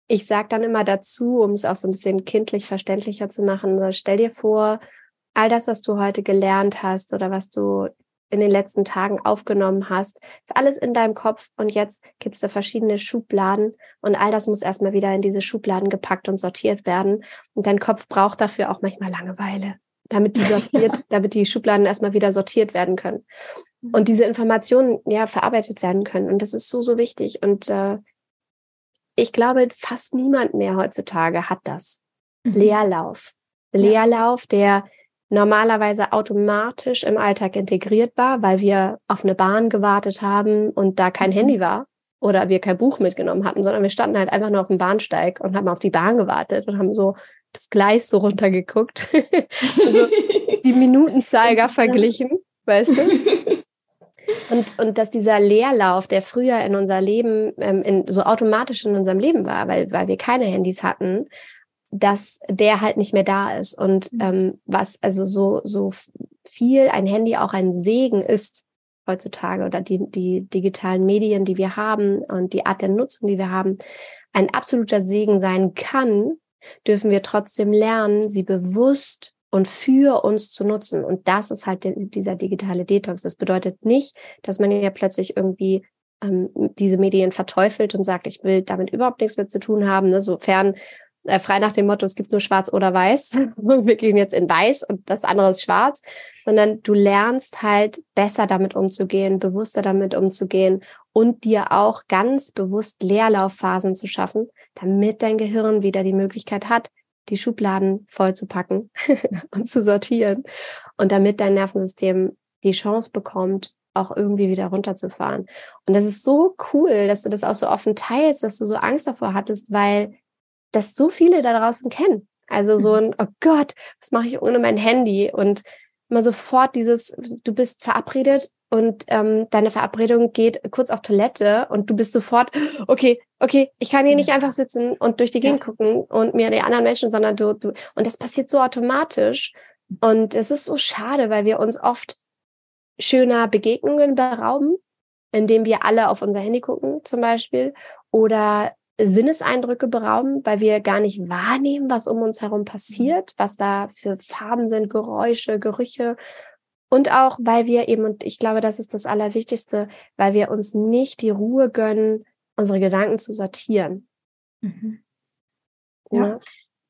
ich sage dann immer dazu, um es auch so ein bisschen kindlich verständlicher zu machen, so, stell dir vor, all das, was du heute gelernt hast oder was du in den letzten Tagen aufgenommen hast, ist alles in deinem Kopf und jetzt gibt es da verschiedene Schubladen und all das muss erstmal wieder in diese Schubladen gepackt und sortiert werden. Und dein Kopf braucht dafür auch manchmal Langeweile, damit die sortiert, damit die Schubladen erstmal wieder sortiert werden können und diese Informationen ja verarbeitet werden können. Und das ist so, so wichtig. Und äh, ich glaube, fast niemand mehr heutzutage hat das. Mhm. Leerlauf. Leerlauf, der normalerweise automatisch im Alltag integriert war, weil wir auf eine Bahn gewartet haben und da kein mhm. Handy war oder wir kein Buch mitgenommen hatten, sondern wir standen halt einfach nur auf dem Bahnsteig und haben auf die Bahn gewartet und haben so das Gleis so runtergeguckt, also die Minutenzeiger verglichen, weißt du? Und, und dass dieser Leerlauf, der früher in unser Leben, ähm, in, so automatisch in unserem Leben war, weil, weil wir keine Handys hatten, dass der halt nicht mehr da ist. Und mhm. ähm, was also so, so viel ein Handy auch ein Segen ist heutzutage oder die, die digitalen Medien, die wir haben und die Art der Nutzung, die wir haben, ein absoluter Segen sein kann, dürfen wir trotzdem lernen, sie bewusst und für uns zu nutzen. Und das ist halt dieser digitale Detox. Das bedeutet nicht, dass man ja plötzlich irgendwie ähm, diese Medien verteufelt und sagt, ich will damit überhaupt nichts mehr zu tun haben, ne? sofern äh, frei nach dem Motto, es gibt nur schwarz oder weiß. Wir gehen jetzt in weiß und das andere ist schwarz, sondern du lernst halt besser damit umzugehen, bewusster damit umzugehen und dir auch ganz bewusst Leerlaufphasen zu schaffen, damit dein Gehirn wieder die Möglichkeit hat, die Schubladen voll zu packen und zu sortieren und damit dein Nervensystem die Chance bekommt, auch irgendwie wieder runterzufahren. Und das ist so cool, dass du das auch so offen teilst, dass du so Angst davor hattest, weil das so viele da draußen kennen. Also so mhm. ein, oh Gott, was mache ich ohne mein Handy? Und immer sofort dieses, du bist verabredet und ähm, deine Verabredung geht kurz auf Toilette und du bist sofort, okay, okay, ich kann hier nicht einfach sitzen und durch die Gegend ja. gucken und mir die anderen Menschen, sondern du, du, und das passiert so automatisch. Und es ist so schade, weil wir uns oft schöner Begegnungen berauben, indem wir alle auf unser Handy gucken, zum Beispiel, oder Sinneseindrücke berauben, weil wir gar nicht wahrnehmen, was um uns herum passiert, was da für Farben sind, Geräusche, Gerüche. Und auch, weil wir eben, und ich glaube, das ist das Allerwichtigste, weil wir uns nicht die Ruhe gönnen, unsere Gedanken zu sortieren. Mhm. Ja. ja.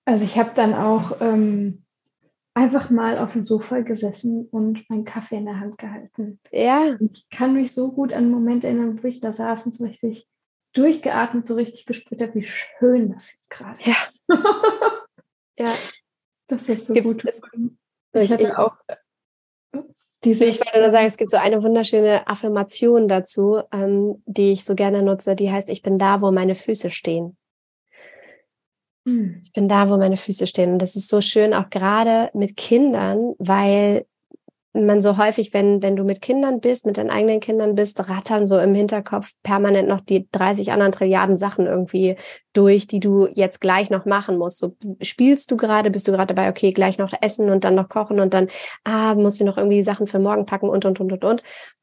Also ich habe dann auch ähm, einfach mal auf dem Sofa gesessen und meinen Kaffee in der Hand gehalten. Ja. Ich kann mich so gut an einen Moment erinnern, wo ich da saß und so richtig durchgeatmet, so richtig gespürt habe, wie schön das jetzt gerade ja. ist. ja. Das ist so es gut. Es, ich, ich, auch. Dieses, ich wollte nur sagen, es gibt so eine wunderschöne Affirmation dazu, ähm, die ich so gerne nutze, die heißt, ich bin da, wo meine Füße stehen. Hm. Ich bin da, wo meine Füße stehen. Und das ist so schön, auch gerade mit Kindern, weil man so häufig, wenn, wenn du mit Kindern bist, mit deinen eigenen Kindern bist, rattern so im Hinterkopf permanent noch die 30 anderen Trilliarden Sachen irgendwie durch, die du jetzt gleich noch machen musst. So spielst du gerade, bist du gerade dabei, okay, gleich noch essen und dann noch kochen und dann, ah, musst du noch irgendwie Sachen für morgen packen und, und, und, und, und.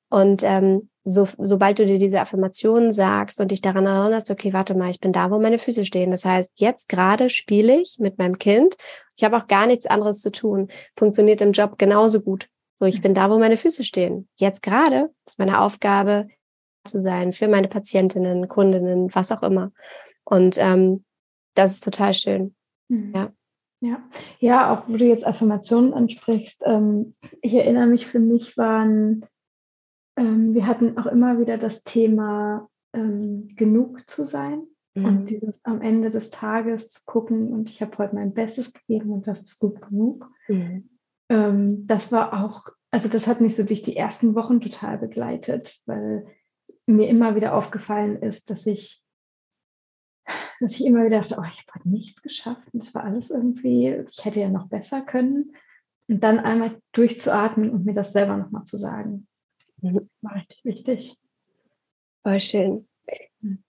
Und ähm, so, sobald du dir diese Affirmationen sagst und dich daran erinnerst, okay, warte mal, ich bin da, wo meine Füße stehen. Das heißt, jetzt gerade spiele ich mit meinem Kind. Ich habe auch gar nichts anderes zu tun. Funktioniert im Job genauso gut. So, ich bin da, wo meine Füße stehen. Jetzt gerade ist meine Aufgabe zu sein für meine Patientinnen, Kundinnen, was auch immer. Und ähm, das ist total schön. Mhm. Ja. Ja, ja, auch wo du jetzt Affirmationen ansprichst. Ähm, ich erinnere mich, für mich waren, ähm, wir hatten auch immer wieder das Thema, ähm, genug zu sein mhm. und dieses am Ende des Tages zu gucken und ich habe heute mein Bestes gegeben und das ist gut genug. Mhm ähm, das war auch, also das hat mich so durch die ersten Wochen total begleitet, weil mir immer wieder aufgefallen ist, dass ich dass ich immer wieder dachte, oh, ich habe heute nichts geschafft und es war alles irgendwie, ich hätte ja noch besser können. Und dann einmal durchzuatmen und mir das selber nochmal zu sagen. Das war richtig wichtig. Voll schön. Hm.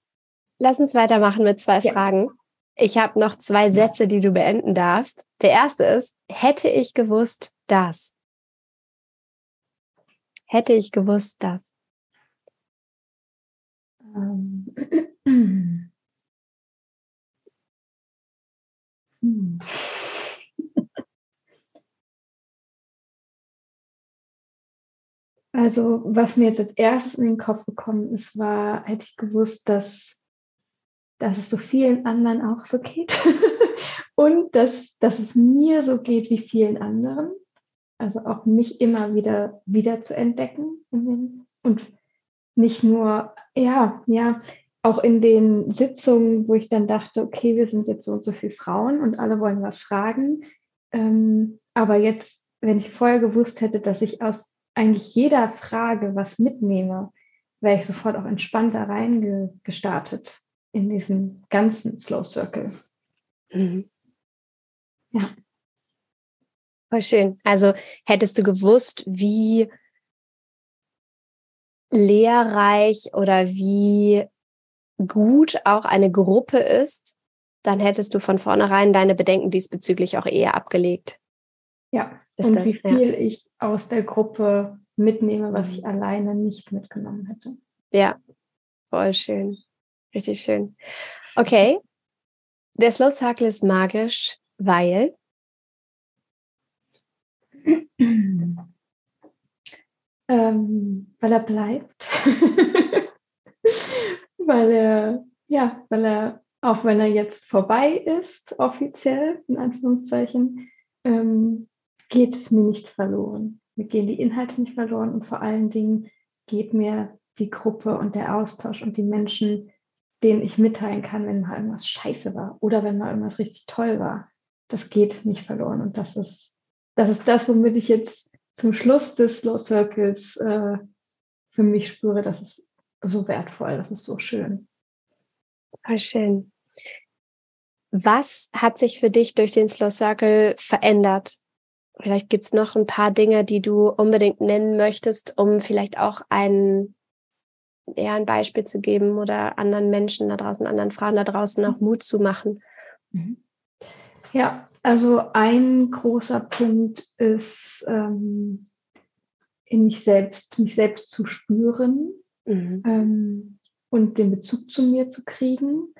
Lass uns weitermachen mit zwei ja. Fragen. Ich habe noch zwei Sätze, die du beenden darfst. Der erste ist, hätte ich gewusst, dass. Hätte ich gewusst, dass. Ähm. Hm. Also, was mir jetzt als erstes in den Kopf gekommen ist, war, hätte ich gewusst, dass, dass es so vielen anderen auch so geht und dass, dass es mir so geht wie vielen anderen. Also auch mich immer wieder wieder zu entdecken und nicht nur, ja, ja, auch in den Sitzungen, wo ich dann dachte, okay, wir sind jetzt so und so viele Frauen und alle wollen was fragen. Ähm, aber jetzt, wenn ich vorher gewusst hätte, dass ich aus eigentlich jeder Frage was mitnehme, wäre ich sofort auch entspannter reingestartet in diesen ganzen Slow Circle. Mhm. Ja. Voll schön. Also hättest du gewusst, wie lehrreich oder wie gut auch eine Gruppe ist, dann hättest du von vornherein deine Bedenken diesbezüglich auch eher abgelegt. Ja, ist und das, wie viel ja. ich aus der Gruppe mitnehme, was ich alleine nicht mitgenommen hätte. Ja, voll schön. Richtig schön. Okay. Der Slow Circle ist magisch, weil ähm, weil er bleibt. weil er, ja, weil er, auch wenn er jetzt vorbei ist, offiziell, in Anführungszeichen, ähm, geht es mir nicht verloren. Mir gehen die Inhalte nicht verloren und vor allen Dingen geht mir die Gruppe und der Austausch und die Menschen, denen ich mitteilen kann, wenn mal irgendwas scheiße war oder wenn mal irgendwas richtig toll war. Das geht nicht verloren. Und das ist, das ist das, womit ich jetzt zum Schluss des Slow Circles äh, für mich spüre, das ist so wertvoll, das ist so schön. Voll schön. Was hat sich für dich durch den Slow Circle verändert? Vielleicht gibt es noch ein paar Dinge, die du unbedingt nennen möchtest, um vielleicht auch ein, eher ein Beispiel zu geben oder anderen Menschen da draußen, anderen Frauen da draußen auch Mut zu machen. Mhm. Ja, also ein großer Punkt ist, ähm, in mich selbst, mich selbst zu spüren mhm. ähm, und den Bezug zu mir zu kriegen.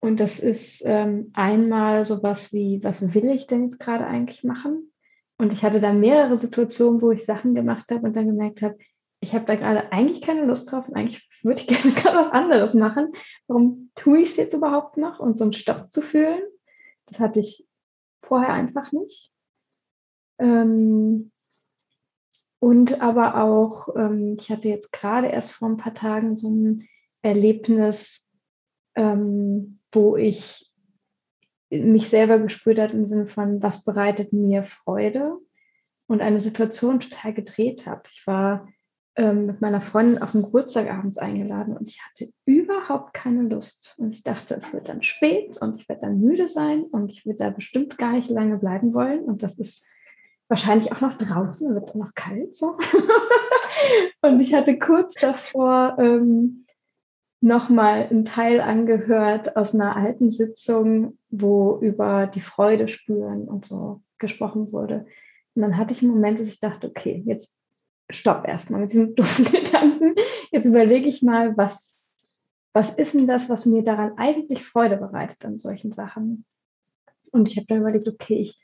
Und das ist ähm, einmal sowas wie, was will ich denn jetzt gerade eigentlich machen? Und ich hatte dann mehrere Situationen, wo ich Sachen gemacht habe und dann gemerkt habe, ich habe da gerade eigentlich keine Lust drauf und eigentlich würde ich gerne gerade was anderes machen. Warum tue ich es jetzt überhaupt noch? Und so einen Stopp zu fühlen, das hatte ich vorher einfach nicht. Ähm, und aber auch, ähm, ich hatte jetzt gerade erst vor ein paar Tagen so ein Erlebnis, ähm, wo ich mich selber gespürt hat im Sinne von, was bereitet mir Freude und eine Situation total gedreht habe. Ich war ähm, mit meiner Freundin auf den Geburtstag abends eingeladen und ich hatte überhaupt keine Lust. Und ich dachte, es wird dann spät und ich werde dann müde sein und ich würde da bestimmt gar nicht lange bleiben wollen. Und das ist wahrscheinlich auch noch draußen, wird es noch kalt so. und ich hatte kurz davor ähm, nochmal einen Teil angehört aus einer alten Sitzung, wo über die Freude spüren und so gesprochen wurde. Und dann hatte ich einen Moment, dass ich dachte, okay, jetzt stopp erstmal mit diesen doofen Gedanken. Jetzt überlege ich mal, was, was ist denn das, was mir daran eigentlich Freude bereitet an solchen Sachen? Und ich habe dann überlegt, okay, ich,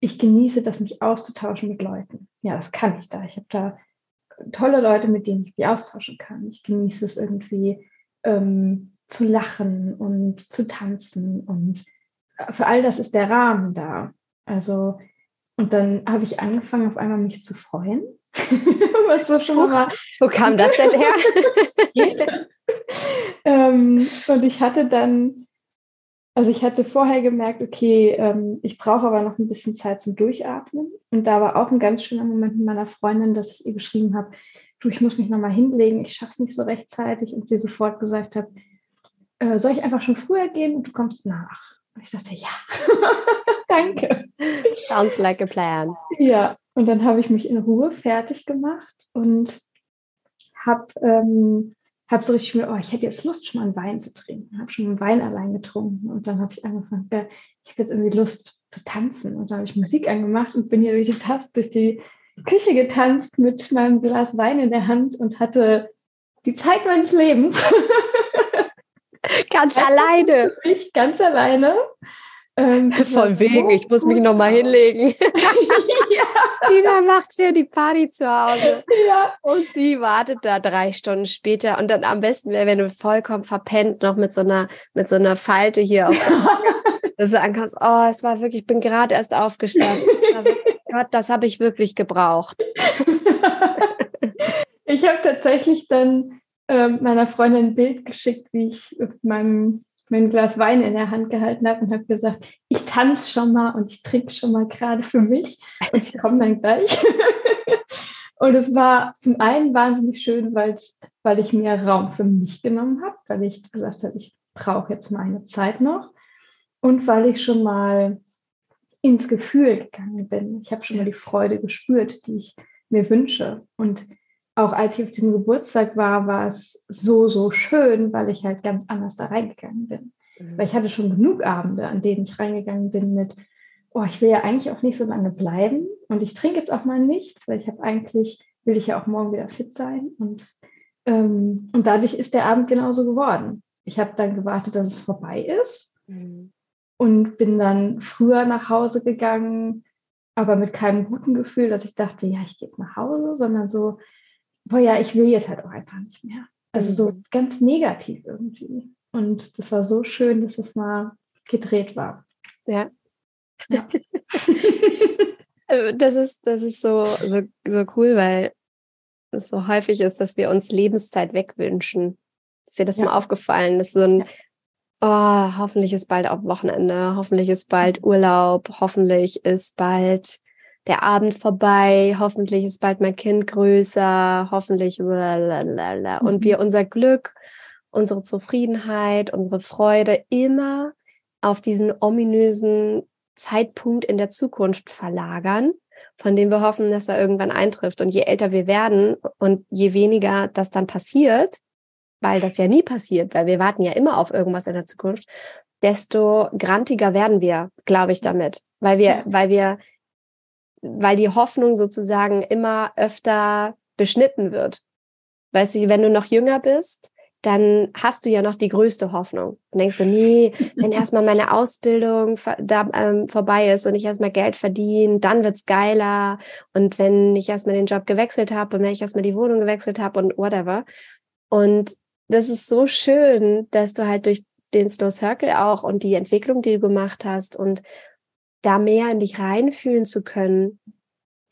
ich genieße das, mich auszutauschen mit Leuten. Ja, das kann ich da. Ich habe da tolle Leute, mit denen ich mich austauschen kann. Ich genieße es irgendwie, ähm, zu lachen und zu tanzen. Und für all das ist der Rahmen da. Also, und dann habe ich angefangen, auf einmal mich zu freuen. Was so schon mal Wo kam das denn her? ähm, und ich hatte dann, also ich hatte vorher gemerkt, okay, ähm, ich brauche aber noch ein bisschen Zeit zum Durchatmen. Und da war auch ein ganz schöner Moment mit meiner Freundin, dass ich ihr geschrieben habe, du, ich muss mich nochmal hinlegen, ich schaffe es nicht so rechtzeitig und sie sofort gesagt hat, äh, soll ich einfach schon früher gehen und du kommst nach? Und ich dachte, ja, danke. Sounds like a plan. Ja, und dann habe ich mich in Ruhe fertig gemacht und habe ähm, hab so richtig mir, oh, ich hätte jetzt Lust, schon mal einen Wein zu trinken. Habe schon einen Wein allein getrunken und dann habe ich angefangen, ja, ich habe jetzt irgendwie Lust zu tanzen. Und dann habe ich Musik angemacht und bin hier durch die, Taste, durch die Küche getanzt mit meinem Glas Wein in der Hand und hatte die Zeit meines Lebens. Ganz alleine. Ich ganz alleine. Ähm, Von wegen, ich muss mich nochmal hinlegen. ja. Dina macht hier die Party zu Hause. Ja. Und sie wartet da drei Stunden später. Und dann am besten wäre, wenn du vollkommen verpennt noch mit so einer, mit so einer Falte hier auf dass du ankommst, oh, es war wirklich, ich bin gerade erst aufgestanden. Wirklich, Gott, das habe ich wirklich gebraucht. ich habe tatsächlich dann ähm, meiner Freundin ein Bild geschickt, wie ich mit meinem mein Glas Wein in der Hand gehalten habe und habe gesagt, ich tanze schon mal und ich trinke schon mal gerade für mich und ich komme dann gleich. und es war zum einen wahnsinnig schön, weil ich mir Raum für mich genommen habe, weil ich gesagt habe, ich brauche jetzt meine Zeit noch und weil ich schon mal ins Gefühl gegangen bin. Ich habe schon mal die Freude gespürt, die ich mir wünsche. Und auch als ich auf diesem Geburtstag war, war es so, so schön, weil ich halt ganz anders da reingegangen bin. Mhm. Weil ich hatte schon genug Abende, an denen ich reingegangen bin mit, oh, ich will ja eigentlich auch nicht so lange bleiben und ich trinke jetzt auch mal nichts, weil ich habe eigentlich, will ich ja auch morgen wieder fit sein. Und, ähm, und dadurch ist der Abend genauso geworden. Ich habe dann gewartet, dass es vorbei ist mhm. und bin dann früher nach Hause gegangen, aber mit keinem guten Gefühl, dass ich dachte, ja, ich gehe jetzt nach Hause, sondern so, boah ja, ich will jetzt halt auch einfach nicht mehr. Also so mhm. ganz negativ irgendwie. Und das war so schön, dass es mal gedreht war. Ja. ja. Also das ist, das ist so, so, so cool, weil es so häufig ist, dass wir uns Lebenszeit wegwünschen. Ist dir das ja. mal aufgefallen? Das ist so ein, oh, hoffentlich ist bald auch Wochenende, hoffentlich ist bald Urlaub, hoffentlich ist bald der Abend vorbei, hoffentlich ist bald mein Kind größer, hoffentlich blablabla. und mhm. wir unser Glück, unsere Zufriedenheit, unsere Freude immer auf diesen ominösen Zeitpunkt in der Zukunft verlagern, von dem wir hoffen, dass er irgendwann eintrifft. Und je älter wir werden und je weniger das dann passiert, weil das ja nie passiert, weil wir warten ja immer auf irgendwas in der Zukunft, desto grantiger werden wir, glaube ich, damit, weil wir, weil wir weil die Hoffnung sozusagen immer öfter beschnitten wird. Weißt du, wenn du noch jünger bist, dann hast du ja noch die größte Hoffnung. Dann denkst du, nee, wenn erstmal meine Ausbildung da, ähm, vorbei ist und ich erstmal Geld verdiene, dann wird's geiler. Und wenn ich erstmal den Job gewechselt habe und wenn ich erstmal die Wohnung gewechselt habe und whatever. Und das ist so schön, dass du halt durch den Slow Circle auch und die Entwicklung, die du gemacht hast und da mehr in dich reinfühlen zu können,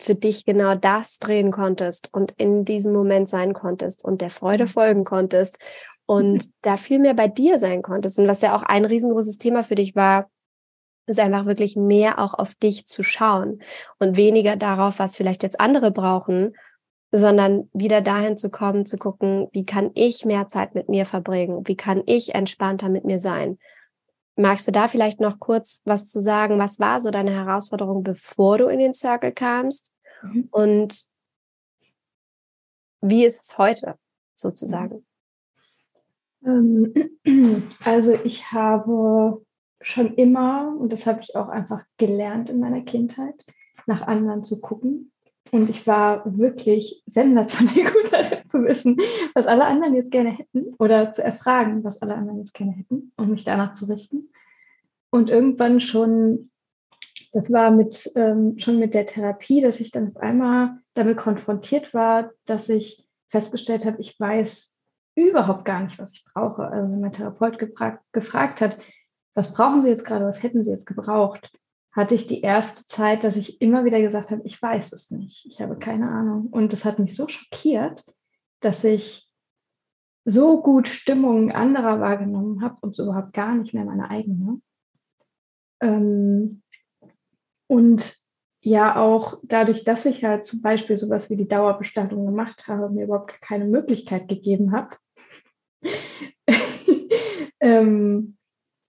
für dich genau das drehen konntest und in diesem Moment sein konntest und der Freude mhm. folgen konntest und da viel mehr bei dir sein konntest. Und was ja auch ein riesengroßes Thema für dich war, ist einfach wirklich mehr auch auf dich zu schauen und weniger darauf, was vielleicht jetzt andere brauchen, sondern wieder dahin zu kommen, zu gucken, wie kann ich mehr Zeit mit mir verbringen? Wie kann ich entspannter mit mir sein? Magst du da vielleicht noch kurz was zu sagen? Was war so deine Herausforderung, bevor du in den Circle kamst? Mhm. Und wie ist es heute sozusagen? Ähm, also ich habe schon immer, und das habe ich auch einfach gelernt in meiner Kindheit, nach anderen zu gucken und ich war wirklich sensationell gut darin zu wissen, was alle anderen jetzt gerne hätten oder zu erfragen, was alle anderen jetzt gerne hätten und mich danach zu richten. Und irgendwann schon, das war mit, ähm, schon mit der Therapie, dass ich dann auf einmal damit konfrontiert war, dass ich festgestellt habe, ich weiß überhaupt gar nicht, was ich brauche. Also wenn mein Therapeut gefragt, gefragt hat, was brauchen Sie jetzt gerade, was hätten Sie jetzt gebraucht, hatte ich die erste Zeit, dass ich immer wieder gesagt habe, ich weiß es nicht, ich habe keine Ahnung. Und das hat mich so schockiert, dass ich so gut Stimmungen anderer wahrgenommen habe und so überhaupt gar nicht mehr meine eigene. Ähm, und ja, auch dadurch, dass ich halt zum Beispiel sowas wie die Dauerbestattung gemacht habe, mir überhaupt keine Möglichkeit gegeben habe, ähm,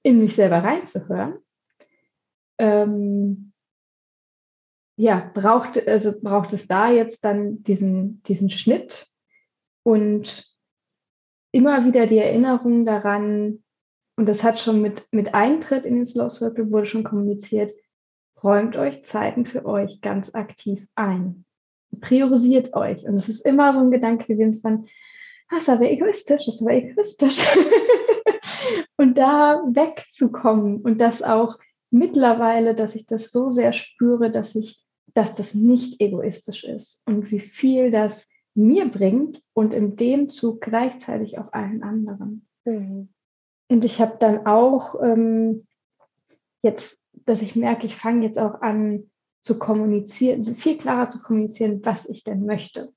in mich selber reinzuhören. Ähm, ja, braucht, also braucht es da jetzt dann diesen, diesen Schnitt und immer wieder die Erinnerung daran, und das hat schon mit, mit Eintritt in den Slow Circle wurde schon kommuniziert, räumt euch Zeiten für euch ganz aktiv ein. Priorisiert euch. Und es ist immer so ein Gedanke gewesen von, das war egoistisch, das war egoistisch. und da wegzukommen und das auch mittlerweile, dass ich das so sehr spüre, dass ich, dass das nicht egoistisch ist und wie viel das mir bringt und in dem Zug gleichzeitig auch allen anderen. Mhm. Und ich habe dann auch ähm, jetzt, dass ich merke, ich fange jetzt auch an zu kommunizieren, viel klarer zu kommunizieren, was ich denn möchte.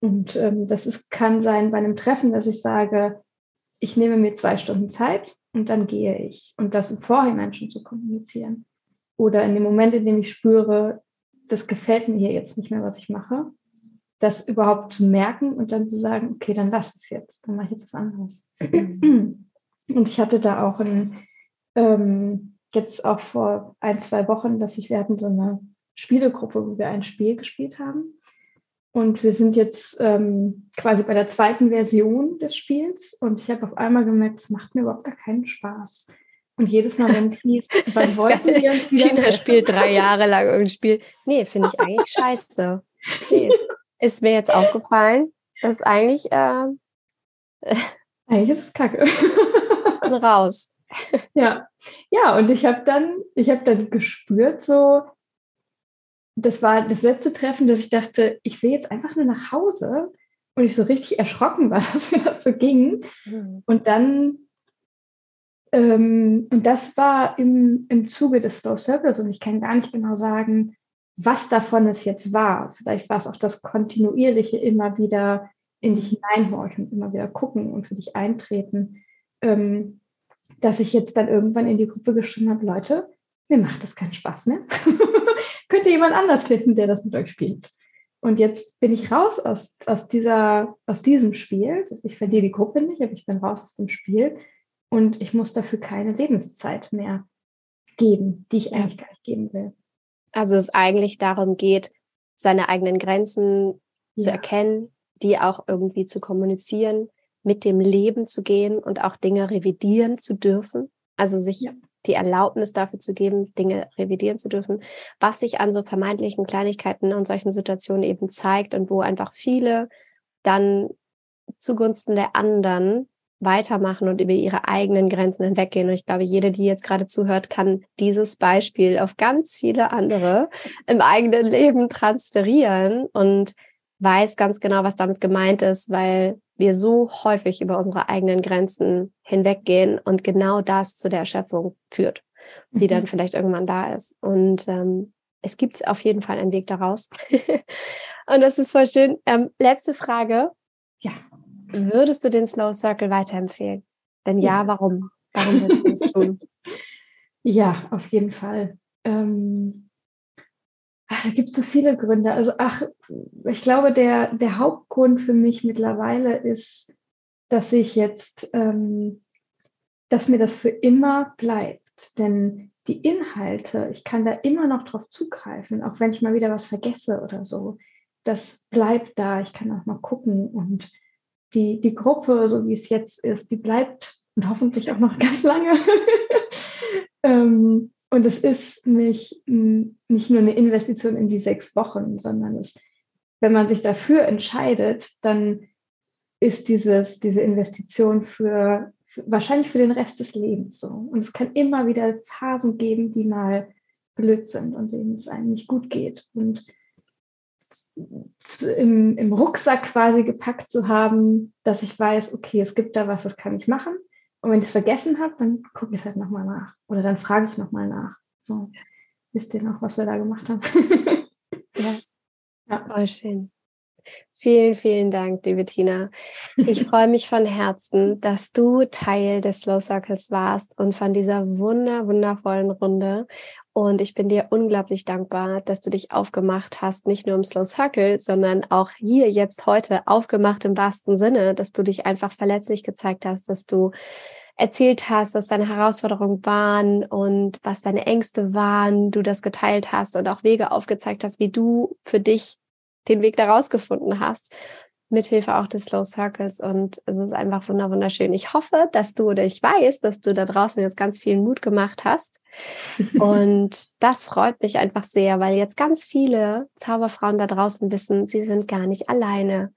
Und ähm, das ist, kann sein bei einem Treffen, dass ich sage, ich nehme mir zwei Stunden Zeit und dann gehe ich. Und das im Vorhinein schon zu kommunizieren. Oder in dem Moment, in dem ich spüre, das gefällt mir hier jetzt nicht mehr, was ich mache, das überhaupt zu merken und dann zu sagen, okay, dann lass es jetzt, dann mache ich jetzt was anderes. Und ich hatte da auch ein, ähm, jetzt auch vor ein, zwei Wochen, dass ich, wir hatten so eine Spielegruppe, wo wir ein Spiel gespielt haben. Und wir sind jetzt ähm, quasi bei der zweiten Version des Spiels. Und ich habe auf einmal gemerkt, es macht mir überhaupt gar keinen Spaß. Und jedes Mal, wenn es hieß, wann wollten wir uns wieder. Tina spielt drei Jahre lang irgendein Spiel. Nee, finde ich eigentlich scheiße. Nee. Ist mir jetzt aufgefallen, dass eigentlich. Äh, eigentlich ist es kacke. raus. Ja, ja, und ich habe dann, ich habe dann gespürt, so, das war das letzte Treffen, dass ich dachte, ich will jetzt einfach nur nach Hause und ich so richtig erschrocken war, dass mir das so ging. Mhm. Und dann, ähm, und das war im, im Zuge des Slow Circles und ich kann gar nicht genau sagen, was davon es jetzt war. Vielleicht war es auch das kontinuierliche immer wieder in dich hineinhorchen, immer wieder gucken und für dich eintreten, ähm, dass ich jetzt dann irgendwann in die Gruppe geschrieben habe, Leute, mir macht das keinen Spaß mehr. Könnt ihr jemand anders finden, der das mit euch spielt? Und jetzt bin ich raus aus, aus, dieser, aus diesem Spiel. Ich verliere die Gruppe nicht, aber ich bin raus aus dem Spiel. Und ich muss dafür keine Lebenszeit mehr geben, die ich eigentlich gar nicht geben will. Also es eigentlich darum geht, seine eigenen Grenzen ja. zu erkennen, die auch irgendwie zu kommunizieren, mit dem Leben zu gehen und auch Dinge revidieren zu dürfen. Also sich ja die Erlaubnis dafür zu geben, Dinge revidieren zu dürfen, was sich an so vermeintlichen Kleinigkeiten und solchen Situationen eben zeigt und wo einfach viele dann zugunsten der anderen weitermachen und über ihre eigenen Grenzen hinweggehen. Und ich glaube, jede, die jetzt gerade zuhört, kann dieses Beispiel auf ganz viele andere im eigenen Leben transferieren und weiß ganz genau, was damit gemeint ist, weil wir so häufig über unsere eigenen Grenzen hinweggehen und genau das zu der Erschöpfung führt, die mhm. dann vielleicht irgendwann da ist. Und ähm, es gibt auf jeden Fall einen Weg daraus. und das ist voll schön. Ähm, letzte Frage. Ja. Würdest du den Slow Circle weiterempfehlen? Wenn ja, ja warum? Warum würdest du es tun? ja, auf jeden Fall. Ähm, Ach, da gibt es so viele Gründe. Also, ach, ich glaube, der, der Hauptgrund für mich mittlerweile ist, dass ich jetzt, ähm, dass mir das für immer bleibt. Denn die Inhalte, ich kann da immer noch drauf zugreifen, auch wenn ich mal wieder was vergesse oder so. Das bleibt da. Ich kann auch mal gucken. Und die, die Gruppe, so wie es jetzt ist, die bleibt und hoffentlich auch noch ganz lange. ähm, und es ist nicht, nicht nur eine Investition in die sechs Wochen, sondern es, wenn man sich dafür entscheidet, dann ist dieses, diese Investition für, für, wahrscheinlich für den Rest des Lebens so. Und es kann immer wieder Phasen geben, die mal blöd sind und denen es einem nicht gut geht. Und im, im Rucksack quasi gepackt zu haben, dass ich weiß, okay, es gibt da was, das kann ich machen. Und wenn ich es vergessen habe, dann gucke ich es halt nochmal nach. Oder dann frage ich nochmal nach. So, wisst ihr noch, was wir da gemacht haben? ja. ja. Voll schön. Vielen, vielen Dank, liebe Tina. Ich freue mich von Herzen, dass du Teil des Slow Circles warst und von dieser wunder, wundervollen Runde. Und ich bin dir unglaublich dankbar, dass du dich aufgemacht hast, nicht nur im Slow Circle, sondern auch hier jetzt heute aufgemacht im wahrsten Sinne, dass du dich einfach verletzlich gezeigt hast, dass du erzählt hast, was deine Herausforderungen waren und was deine Ängste waren, du das geteilt hast und auch Wege aufgezeigt hast, wie du für dich den Weg daraus gefunden hast mithilfe auch des Slow Circles und es ist einfach wunderschön. Ich hoffe, dass du oder ich weiß, dass du da draußen jetzt ganz viel Mut gemacht hast und das freut mich einfach sehr, weil jetzt ganz viele Zauberfrauen da draußen wissen, sie sind gar nicht alleine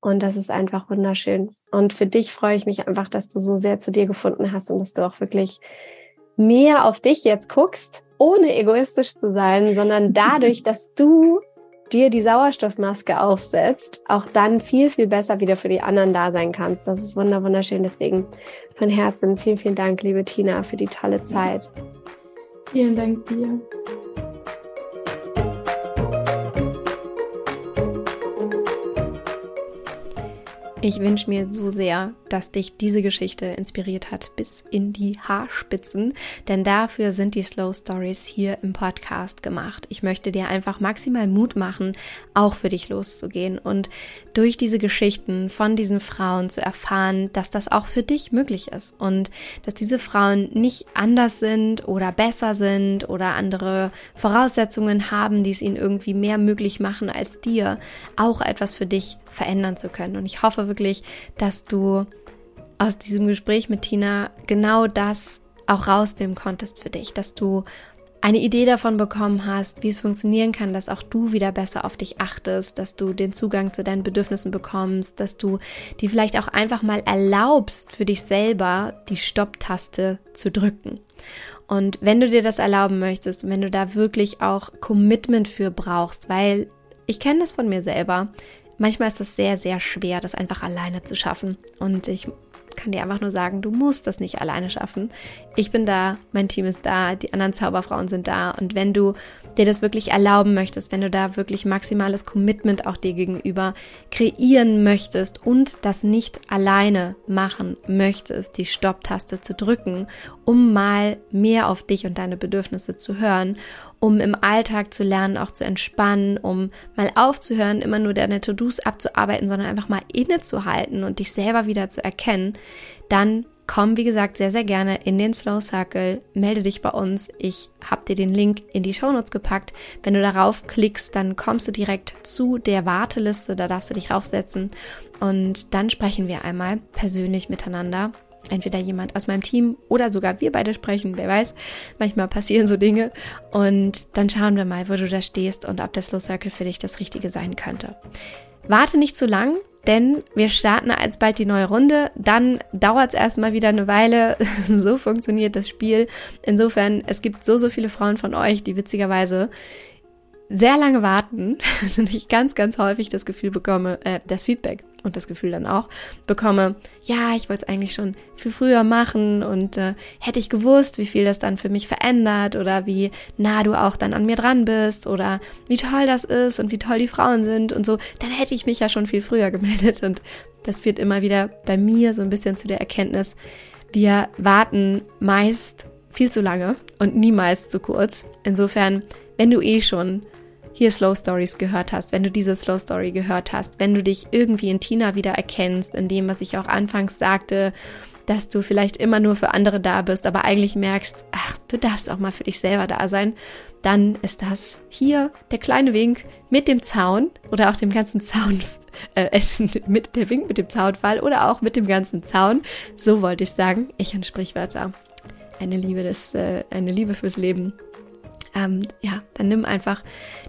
und das ist einfach wunderschön. Und für dich freue ich mich einfach, dass du so sehr zu dir gefunden hast und dass du auch wirklich mehr auf dich jetzt guckst, ohne egoistisch zu sein, sondern dadurch, dass du dir die Sauerstoffmaske aufsetzt, auch dann viel, viel besser wieder für die anderen da sein kannst. Das ist wunderschön. Deswegen von Herzen vielen, vielen Dank, liebe Tina, für die tolle Zeit. Vielen Dank dir. Ich wünsche mir so sehr, dass dich diese Geschichte inspiriert hat bis in die Haarspitzen, denn dafür sind die Slow Stories hier im Podcast gemacht. Ich möchte dir einfach maximal Mut machen, auch für dich loszugehen und durch diese Geschichten von diesen Frauen zu erfahren, dass das auch für dich möglich ist und dass diese Frauen nicht anders sind oder besser sind oder andere Voraussetzungen haben, die es ihnen irgendwie mehr möglich machen als dir, auch etwas für dich verändern zu können. Und ich hoffe wirklich, dass du aus diesem Gespräch mit Tina genau das auch rausnehmen konntest für dich, dass du eine Idee davon bekommen hast, wie es funktionieren kann, dass auch du wieder besser auf dich achtest, dass du den Zugang zu deinen Bedürfnissen bekommst, dass du dir vielleicht auch einfach mal erlaubst, für dich selber die Stopptaste zu drücken. Und wenn du dir das erlauben möchtest wenn du da wirklich auch Commitment für brauchst, weil ich kenne das von mir selber, manchmal ist es sehr, sehr schwer, das einfach alleine zu schaffen. Und ich kann dir einfach nur sagen, du musst das nicht alleine schaffen. Ich bin da, mein Team ist da, die anderen Zauberfrauen sind da. Und wenn du dir das wirklich erlauben möchtest, wenn du da wirklich maximales Commitment auch dir gegenüber kreieren möchtest und das nicht alleine machen möchtest, die Stopptaste zu drücken, um mal mehr auf dich und deine Bedürfnisse zu hören um im Alltag zu lernen, auch zu entspannen, um mal aufzuhören, immer nur deine To-Dos abzuarbeiten, sondern einfach mal innezuhalten und dich selber wieder zu erkennen, dann komm, wie gesagt, sehr, sehr gerne in den Slow Circle, melde dich bei uns. Ich habe dir den Link in die Shownotes gepackt. Wenn du darauf klickst, dann kommst du direkt zu der Warteliste, da darfst du dich raufsetzen und dann sprechen wir einmal persönlich miteinander entweder jemand aus meinem Team oder sogar wir beide sprechen, wer weiß. Manchmal passieren so Dinge und dann schauen wir mal, wo du da stehst und ob der Slow Circle für dich das Richtige sein könnte. Warte nicht zu lang, denn wir starten alsbald die neue Runde. Dann dauert es erstmal wieder eine Weile. so funktioniert das Spiel. Insofern, es gibt so, so viele Frauen von euch, die witzigerweise sehr lange warten und ich ganz, ganz häufig das Gefühl bekomme, äh, das Feedback und das Gefühl dann auch bekomme, ja, ich wollte es eigentlich schon viel früher machen und äh, hätte ich gewusst, wie viel das dann für mich verändert oder wie nah du auch dann an mir dran bist oder wie toll das ist und wie toll die Frauen sind und so, dann hätte ich mich ja schon viel früher gemeldet und das führt immer wieder bei mir so ein bisschen zu der Erkenntnis, wir warten meist viel zu lange und niemals zu kurz. Insofern, wenn du eh schon hier Slow Stories gehört hast, wenn du diese Slow Story gehört hast, wenn du dich irgendwie in Tina wieder erkennst, in dem, was ich auch anfangs sagte, dass du vielleicht immer nur für andere da bist, aber eigentlich merkst, ach, du darfst auch mal für dich selber da sein, dann ist das hier der kleine Wink mit dem Zaun oder auch dem ganzen Zaun, äh, mit der Wink mit dem Zaunfall oder auch mit dem ganzen Zaun. So wollte ich sagen. Ich und Sprichwörter. Eine Liebe des, äh, eine Liebe fürs Leben ähm, ja, dann nimm einfach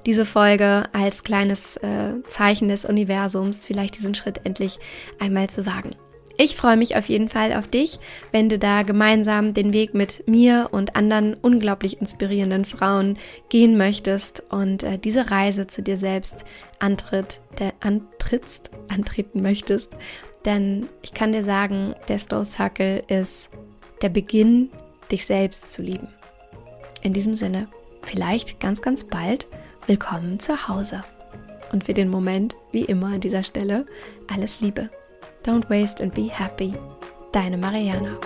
diese Folge als kleines äh, Zeichen des Universums, vielleicht diesen Schritt endlich einmal zu wagen. Ich freue mich auf jeden Fall auf dich, wenn du da gemeinsam den Weg mit mir und anderen unglaublich inspirierenden Frauen gehen möchtest und äh, diese Reise zu dir selbst antritt, der antrittst, antreten möchtest. Denn ich kann dir sagen, der Slow Circle ist der Beginn, dich selbst zu lieben. In diesem Sinne, vielleicht ganz, ganz bald willkommen zu Hause. Und für den Moment, wie immer an dieser Stelle, alles Liebe. Don't waste and be happy. Deine Mariana.